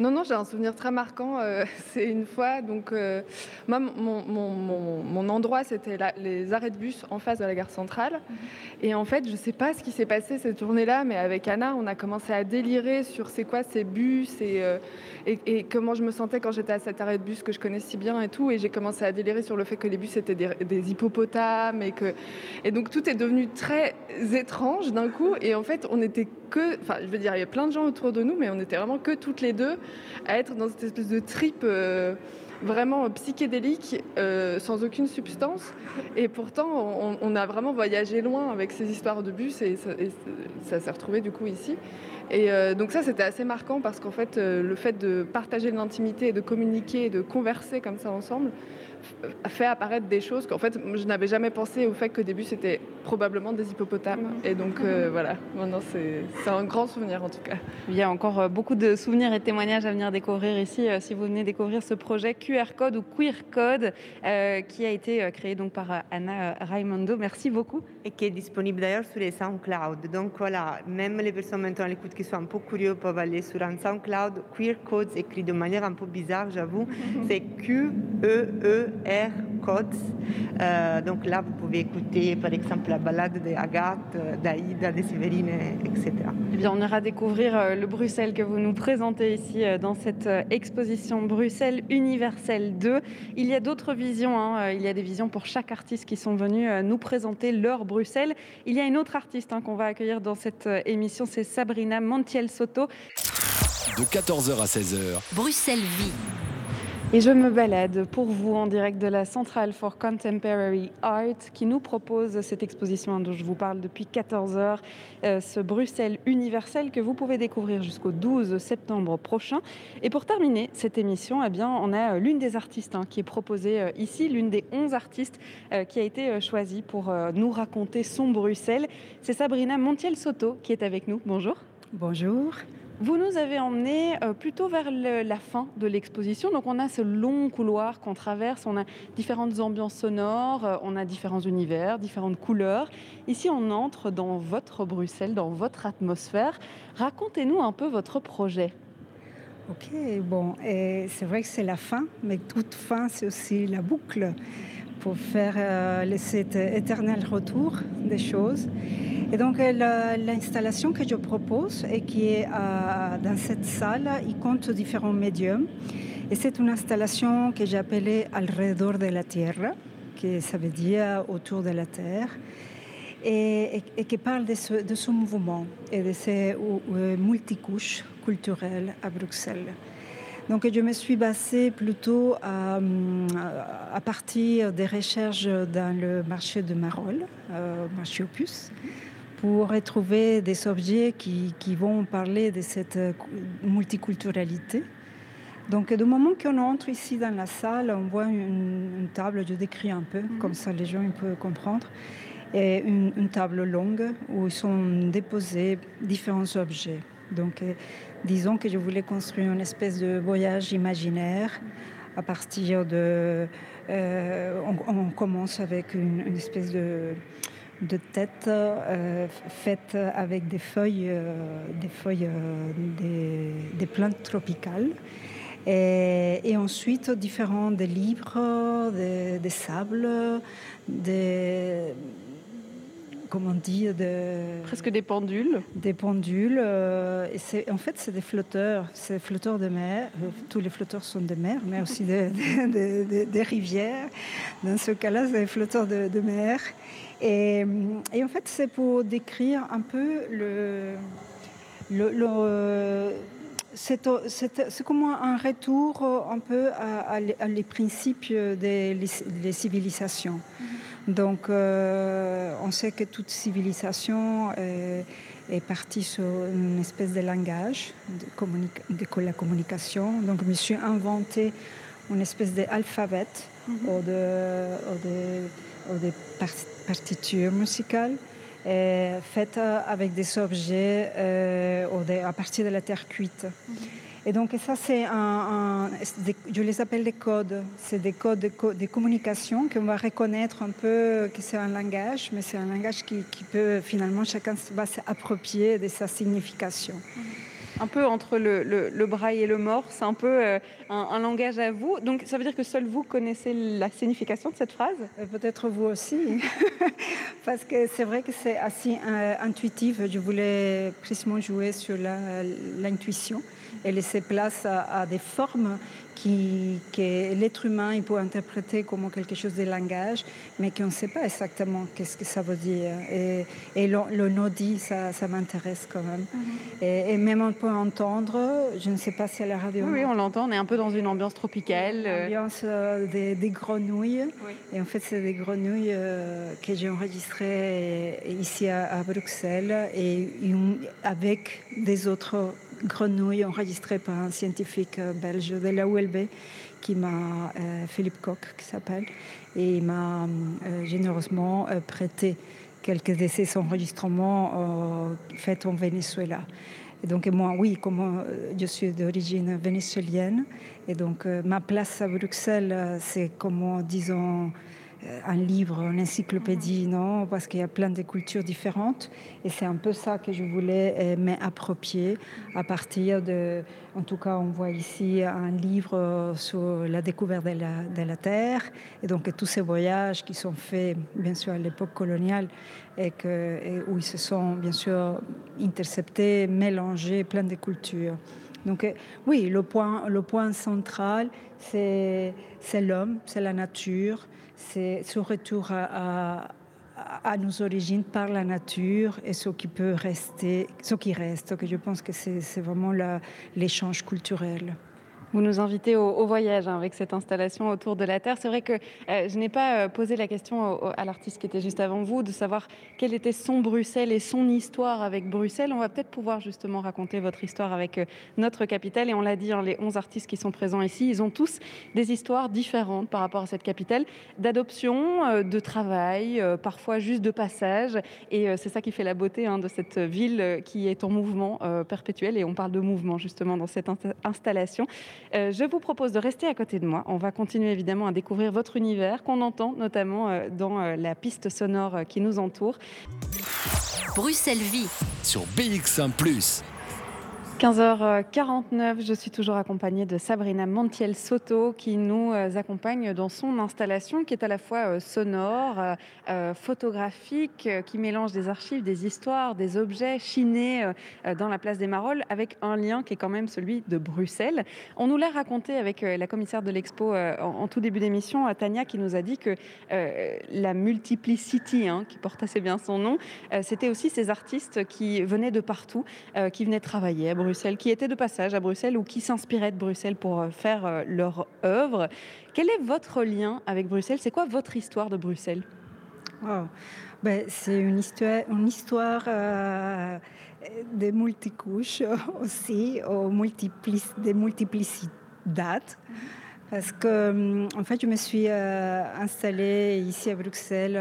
Non, non, j'ai un souvenir très marquant. Euh, c'est une fois, donc, euh, moi, mon, endroit, c'était les arrêts de bus en face de la gare centrale. Et en fait, je ne sais pas ce qui s'est passé cette journée-là, mais avec Anna, on a commencé à délirer sur c'est quoi ces bus et, euh, et, comment je me sentais quand j'étais à cet arrêt de bus que je connais si bien et tout. Et j'ai commencé à délirer sur le fait que les bus étaient des, hippopotames et que. Et donc, tout est devenu très étrange d'un coup. Et en fait, on était que. Enfin, je veux dire, il y a plein de gens autour de nous, mais on était vraiment que toutes les deux à être dans cette espèce de trip euh, vraiment psychédélique, euh, sans aucune substance. Et pourtant, on, a vraiment voyagé loin avec ces histoires de bus et ça, s'est retrouvé du coup ici. Et euh, donc ça, c'était assez marquant parce qu'en fait, le fait de partager l'intimité et de communiquer et de converser comme ça ensemble, fait apparaître des choses qu'en fait je n'avais jamais pensé au fait qu'au début c'était probablement des hippopotames. Et donc euh, voilà. Maintenant c'est un grand souvenir en tout cas. Il y a encore euh, beaucoup de souvenirs et témoignages à venir découvrir ici euh, si vous venez découvrir ce projet QR Code ou Queer Code qui a été créé donc par Anna Raimondo. Merci beaucoup. Et qui est disponible d'ailleurs sur les SoundCloud. Donc voilà même les personnes maintenant à l'écoute qui sont un peu curieux peuvent aller sur un SoundCloud Queer Code écrit de manière un peu bizarre j'avoue. C'est Q E E R Codes. Euh, donc là, vous pouvez écouter par exemple la balade d'Agathe, euh, d'Aïda, de Séverine, etc. Eh bien, on ira découvrir euh, le Bruxelles que vous nous présentez ici dans cette exposition Bruxelles universelle 2. Il y a d'autres visions, hein. il y a des visions pour chaque artiste qui sont venus nous présenter leur Bruxelles. Il y a une autre artiste hein, qu'on va accueillir dans cette émission, c'est Sabrina Montiel Soto. De 14h à 16h. Bruxelles vit. Et je me balade pour vous en direct de la Centrale for Contemporary Art qui nous propose cette exposition dont je vous parle depuis 14 heures, euh, ce Bruxelles universel que vous pouvez découvrir jusqu'au 12 septembre prochain. Et pour terminer cette émission, eh bien, on a euh, l'une des artistes hein, qui est proposée euh, ici, l'une des 11 artistes qui a été choisie pour nous raconter son Bruxelles. C'est Sabrina Montiel-Soto qui est avec nous. Bonjour. Bonjour. Vous nous avez emmené euh, plutôt vers la fin de l'exposition. Donc on a ce long couloir qu'on traverse, on a différentes ambiances sonores, euh, on a différents univers, différentes couleurs. Ici on entre dans votre Bruxelles, dans votre atmosphère. Racontez-nous un peu votre projet. Ok, bon, c'est vrai que c'est la fin, mais toute fin c'est aussi la boucle pour faire euh, cet éternel retour des choses. Et donc euh, l'installation que je propose et qui est euh, dans cette salle, il compte différents médiums. Et c'est une installation que j'ai appelée Alrededor de la Tierra, qui ça veut dire autour de la Terre, et, qui parle de ce, de ce, mouvement et de ces multicouches culturelles à Bruxelles. Donc je me suis basée plutôt à, à partir des recherches dans le marché de Marolles, euh, marché Opus, pour retrouver des objets qui, vont parler de cette euh, multiculturalité. Donc, du moment qu'on entre ici dans la salle, on voit une, table, je décris un peu, mhm. comme ça les gens peuvent comprendre, et une, table longue où sont déposés différents objets. Donc, euh, disons que je voulais construire une espèce de voyage imaginaire à partir de. Euh, on, commence avec une espèce de tête euh, faite avec des feuilles, euh, des, des, plantes tropicales. Et, ensuite, différents des livres, des, sables, des, comment dire, de, presque des pendules. Des pendules. et c'est, en fait, c'est des flotteurs, c'est des flotteurs de mer. Tous les flotteurs sont de mer, mais aussi des, rivières. Dans ce cas-là, c'est des flotteurs de, de mer. Et, en fait, c'est pour décrire un peu le. C'est comme un retour un peu à, les principes des civilisations. Mm-hmm. Donc, euh, on sait que toute civilisation est, partie sur une espèce de langage de, la communication. Donc, je me suis inventé une espèce d'alphabet mm-hmm. ou de, ou de, ou de partitures musicales faite avec des objets à partir de la terre cuite. Mhm. Et donc ça, c'est un, je les appelle des codes. C'est des codes de, communication qu'on va reconnaître un peu que c'est un langage, mais c'est un langage qui, peut finalement chacun va s'approprier de sa signification. Un peu entre le, braille et le mort, c'est un peu euh, un, langage à vous. Donc ça veut dire que seul vous connaissez la signification de cette phrase? Euh, Peut-être vous aussi, parce que c'est vrai que c'est assez euh, intuitif. Je voulais précisément jouer sur l'intuition et laisser place à, des formes qui, que l'être humain il peut interpréter comme quelque chose de langage, mais qu'on ne sait pas exactement qu'est-ce que ça veut dire. Et, et le, le ça, ça m'intéresse quand même. Mhm. et, même on peut entendre, je ne sais pas si à la radio. Oui, on l'entend, on est un peu dans une ambiance tropicale. Ambiance euh, des, des, grenouilles. Et en fait, c'est des grenouilles euh, que j'ai enregistrées ici à, à Bruxelles et avec des autres grenouille enregistrée par un scientifique euh, belge de la ULB qui m'a, euh, Philippe Koch qui s'appelle, et il m'a euh, généreusement prêté quelques de ces enregistrements faits en Venezuela. Donc moi, oui, comme je suis d'origine vénézuélienne, et donc ma place à Bruxelles, c'est comme, disons, un livre, une encyclopédie, non, parce qu'il y a plein de cultures différentes. Et c'est un peu ça que je voulais euh, m'approprier à partir de, en tout cas, on voit ici un livre sur la découverte de la, de la Terre, et donc tous ces voyages qui sont faits, bien sûr, à l'époque coloniale, et, que, où ils se sont, bien sûr, interceptés, mélangés, plein de cultures. Donc euh, oui, le point, le point central, c'est l'homme, c'est la nature, c'est ce retour à, nos origines par la nature et ce qui peut rester, ce qui reste. Je pense que c'est vraiment l'échange culturel. Vous nous invitez au, voyage hein, avec cette installation autour de la Terre. C'est vrai que euh, je n'ai pas euh, posé la question à l'artiste qui était juste avant vous de savoir quel était son Bruxelles et son histoire avec Bruxelles. On va peut-être pouvoir justement raconter votre histoire avec euh, notre capitale. Et on l'a dit, hein, les 11 artistes qui sont présents ici, ils ont tous des histoires différentes par rapport à cette capitale, d'adoption, de travail, parfois juste de passage. Et c'est ça qui fait la beauté hein, de cette ville qui est en mouvement perpétuel. Et on parle de mouvement justement dans cette installation. Euh, je vous propose de rester à côté de moi. On va continuer évidemment à découvrir votre univers qu'on entend notamment euh, dans euh, la piste sonore qui nous entoure. Bruxelles Vie sur BX1 ⁇ 15h49, je suis toujours accompagnée de Sabrina Montiel-Soto qui nous euh, accompagne dans son installation qui est à la fois euh, sonore, euh, photographique, qui mélange des archives, des histoires, des objets chinés dans la place des Marolles avec un lien qui est quand même celui de Bruxelles. On nous l'a raconté avec la commissaire de l'expo en tout début d'émission, Tania, qui nous a dit que la multiplicity, hein, qui porte assez bien son nom, c'était aussi ces artistes qui venaient de partout, qui venaient travailler qui étaient de passage à Bruxelles ou qui s'inspiraient de Bruxelles pour euh, faire euh, leur œuvre. Quel est votre lien avec Bruxelles? C'est quoi votre histoire de Bruxelles? Ben, C'est une histoire, une euh, de multicouches aussi, au des multiplicités. Parce que, en fait, je me suis installée ici à Bruxelles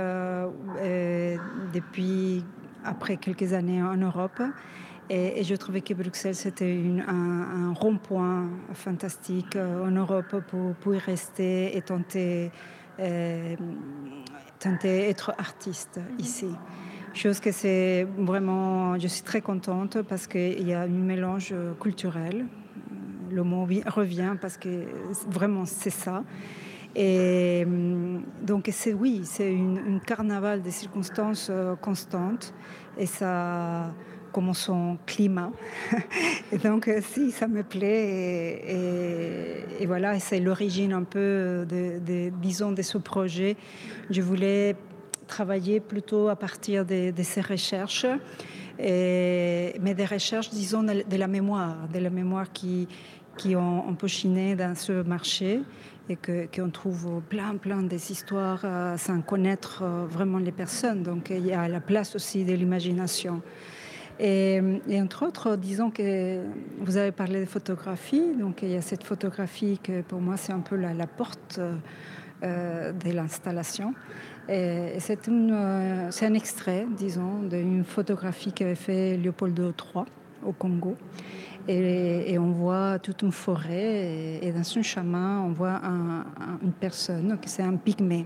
depuis après quelques années en Europe. Et, je trouvais que Bruxelles, c'était un, rond-point fantastique euh, en Europe pour, y rester et tenter, euh, tenter être artiste ici. Chose que c'est vraiment, je suis très contente parce qu'il y a un mélange culturel. Le mot revient parce que vraiment c'est ça. Et donc c'est oui, c'est une, carnaval des circonstances euh, constantes et ça comme son climat. donc, euh, si, ça me plaît. Et, voilà, c'est l'origine un peu, de, disons, de ce projet. Je voulais travailler plutôt à partir de, ces recherches, mais des recherches, disons, de, la mémoire, de la mémoire qui, qui ont un peu chiné dans ce marché et qu'on trouve plein, plein des histoires euh, sans connaître euh, vraiment les personnes. Donc il y a la place aussi de l'imagination. Et, entre autres, disons que vous avez parlé de photographie, donc il y a cette photographie que pour moi c'est un peu la, porte de l'installation. C'est un extrait, disons, d'une photographie qu'avait fait Léopoldo III au Congo. Et, on voit toute une forêt et, dans ce chemin, on voit une personne, c'est un pygmée.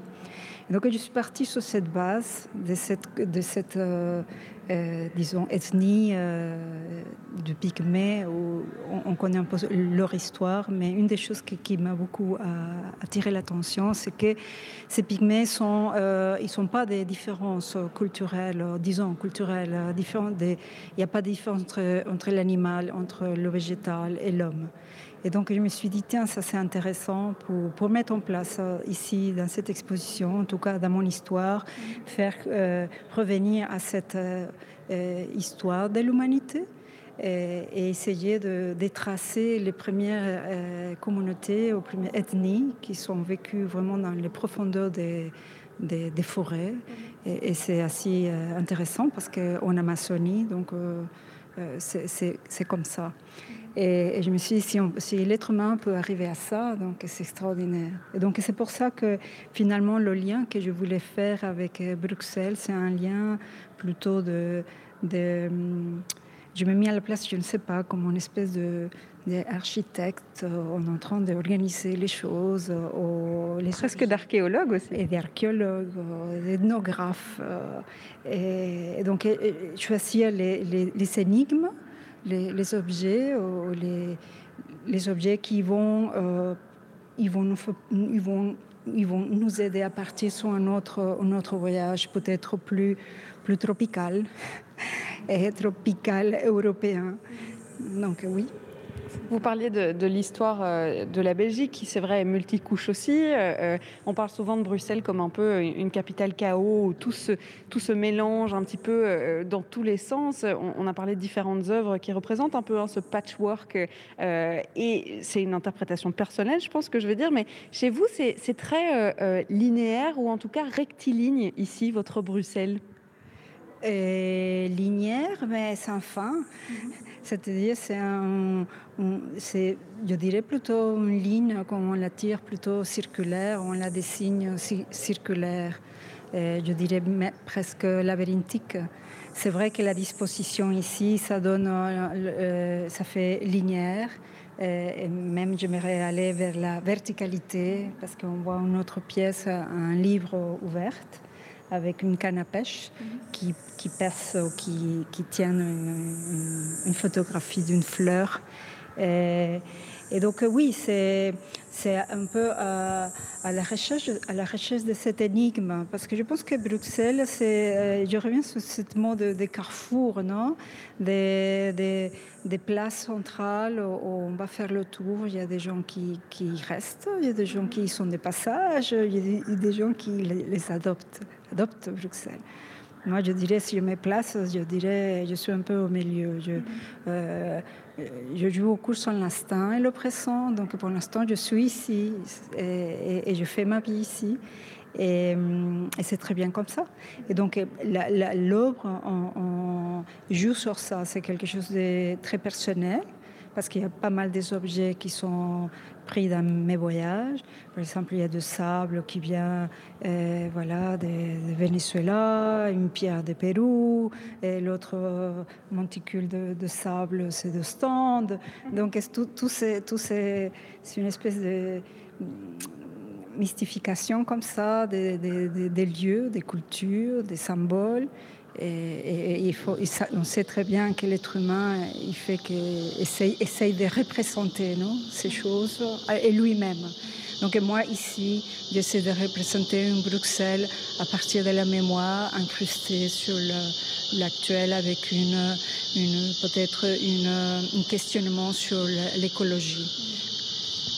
Donc je suis partie sur cette base de cette, de cette euh, euh, disons, ethnie euh, du Pygmée, où on, connaît un peu leur histoire, mais une des choses qui, m'a beaucoup attiré l'attention, c'est que ces Pygmées sont, ils sont pas des différences culturelles, disons culturelles, différentes. il n'y a pas de différence entre, entre l'animal, entre le végétal et l'homme. Et donc je me suis dit, tiens, ça c'est intéressant pour, pour, mettre en place euh, ici, dans cette exposition, en tout cas dans mon histoire, faire euh, revenir à cette euh, histoire de l'humanité et, essayer de, tracer les premières communautés, les premières ethnies qui sont vécues vraiment dans les profondeurs des, des, forêts. Et, c'est assez intéressant parce qu'en Amazonie, donc c'est comme ça. Et, je me suis dit, si, si l'être humain peut arriver à ça, donc c'est extraordinaire. Et donc c'est pour ça que finalement le lien que je voulais faire avec euh, Bruxelles, c'est un lien plutôt de, de, Je me mets à la place, je ne sais pas, comme une espèce de d'architecte on est en train d'organiser les choses. les Presque d'archéologue aussi. Et d'archéologues, d'ethnographes. Et, donc, choisir les, les, les énigmes les, objets, ou les, objets qui vont, euh, nous, ils, vont, ils vont nous aider à partir sur un autre, un autre voyage peut-être plus, plus tropical et tropical européen. Donc oui. Vous parliez de, l'histoire euh, de la Belgique, qui c'est vrai est multicouche aussi. Euh, euh, on parle souvent de Bruxelles comme un peu une capitale chaos, où tout se, tout se mélange un petit peu dans tous les sens. On, a parlé de différentes œuvres qui représentent un peu hein, ce patchwork, et c'est une interprétation personnelle, je pense que je veux dire, mais chez vous, c'est très linéaire, ou en tout cas rectiligne ici, votre Bruxelles? Linéaire, mais sans fin. C'est-à-dire, c'est c'est, je dirais plutôt une ligne, comme on la tire, plutôt circulaire, on la dessine circulaire. je dirais presque labyrinthique. C'est vrai que la disposition ici, ça donne, euh, euh, ça fait linéaire. Et même j'aimerais aller vers la verticalité parce qu'on voit une autre pièce, un livre ouvert avec une canne à pêche qui, qui perce ou qui, qui tient une, photographie d'une fleur. Donc oui, c'est un peu à, la recherche à la recherche de cette énigme parce que je pense que Bruxelles, c'est euh, je reviens sur ce mot de, carrefour, non, des, des, places centrales où on va faire le tour. Il y a des gens qui, qui restent, il y a des gens qui sont des passages, il y a des gens qui les adoptent adopte Bruxelles. Moi, je dirais, si je me place, je dirais, je suis un peu au milieu. Je, euh, je joue au cours sur l'instinct et le présent. Donc, pour l'instant, je suis ici et, je fais ma vie ici. Et, c'est très bien comme ça. Et donc, l'œuvre, on, joue sur ça. C'est quelque chose de très personnel parce qu'il y a pas mal des objets qui sont pris dans mes voyages. Par exemple, il y a du sable qui vient euh, voilà, de, Venezuela, une pierre de Pérou, et l'autre euh, monticule de, sable, c'est de stand. Donc, tout, tout c'est une espèce de mystification comme ça des, des lieux, des cultures, des symboles. Et, il faut, on sait très bien que l'être humain, il fait que, essaye, essaye de représenter non, ces choses et lui-même. Donc moi ici, j'essaie de représenter une Bruxelles à partir de la mémoire incrustée sur l'actuel avec une, une peut-être un questionnement sur l'écologie.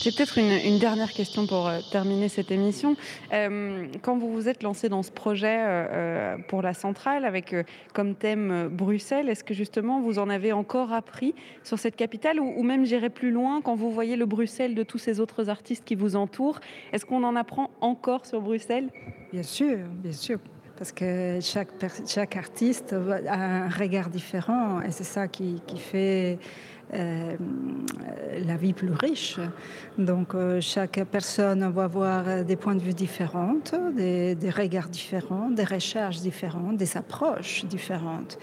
J'ai peut-être une, dernière question pour euh, terminer cette émission. Euh, quand vous vous êtes lancé dans ce projet euh, pour la centrale avec comme thème Bruxelles, est-ce que justement vous en avez encore appris sur cette capitale ou, même j'irai plus loin quand vous voyez le Bruxelles de tous ces autres artistes qui vous entourent Est-ce qu'on en apprend encore sur Bruxelles? Bien sûr, bien sûr parce que chaque, chaque artiste a un regard différent et c'est ça qui, qui fait euh, la vie plus riche. Donc euh, chaque personne va avoir des points de vue différents, des, regards différents, des recherches différentes, des approches différentes.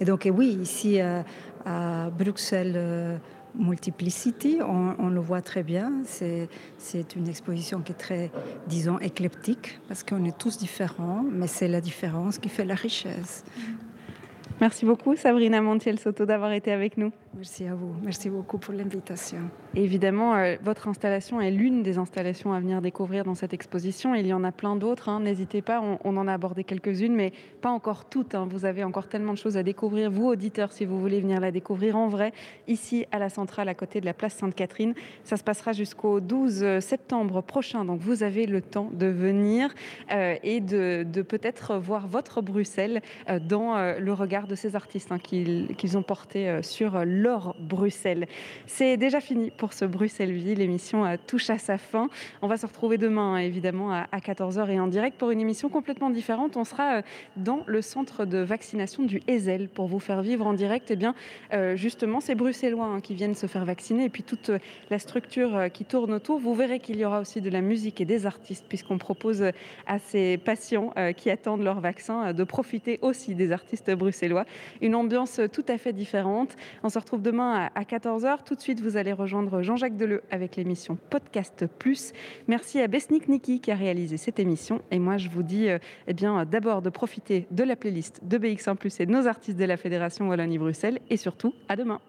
Et donc oui, ici à, à Bruxelles, euh, Multiplicity, on, on, le voit très bien. C'est une exposition qui est très, disons, éclectique, parce qu'on est tous différents, mais c'est la différence qui fait la richesse. Merci beaucoup Sabrina Montiel-Soto d'avoir été avec nous. Merci à vous. Merci beaucoup pour l'invitation. Évidemment, euh, votre installation est l'une des installations à venir découvrir dans cette exposition. Il y en a plein d'autres. Hein. N'hésitez pas, on, on, en a abordé quelques-unes, mais pas encore toutes. Hein. Vous avez encore tellement de choses à découvrir, vous auditeurs, si vous voulez venir la découvrir en vrai, ici à la centrale, à côté de la place Sainte-Catherine. Ça se passera jusqu'au 12 septembre prochain. Donc vous avez le temps de venir euh, et de, de peut-être voir votre Bruxelles euh, dans euh, le regard de ces artistes hein, qu'ils qu ont porté euh, sur leur Bruxelles. C'est déjà fini pour ce Bruxelles Vie. L'émission euh, touche à sa fin. On va se retrouver demain, évidemment, à 14h et en direct pour une émission complètement différente. On sera euh, dans le centre de vaccination du Ezel pour vous faire vivre en direct. Eh bien, justement, ces Bruxellois hein, qui viennent se faire vacciner et puis toute la structure qui tourne autour. Vous verrez qu'il y aura aussi de la musique et des artistes puisqu'on propose à ces patients qui attendent leur vaccin de profiter aussi des artistes bruxellois une ambiance tout à fait différente. On se retrouve demain à 14h. Tout de suite, vous allez rejoindre Jean-Jacques Deleu avec l'émission Podcast Plus. Merci à Besnik Niki qui a réalisé cette émission. Et moi, je vous dis eh bien, d'abord de profiter de la playlist de BX1 Plus et de nos artistes de la Fédération Wallonie-Bruxelles. Et surtout, à demain.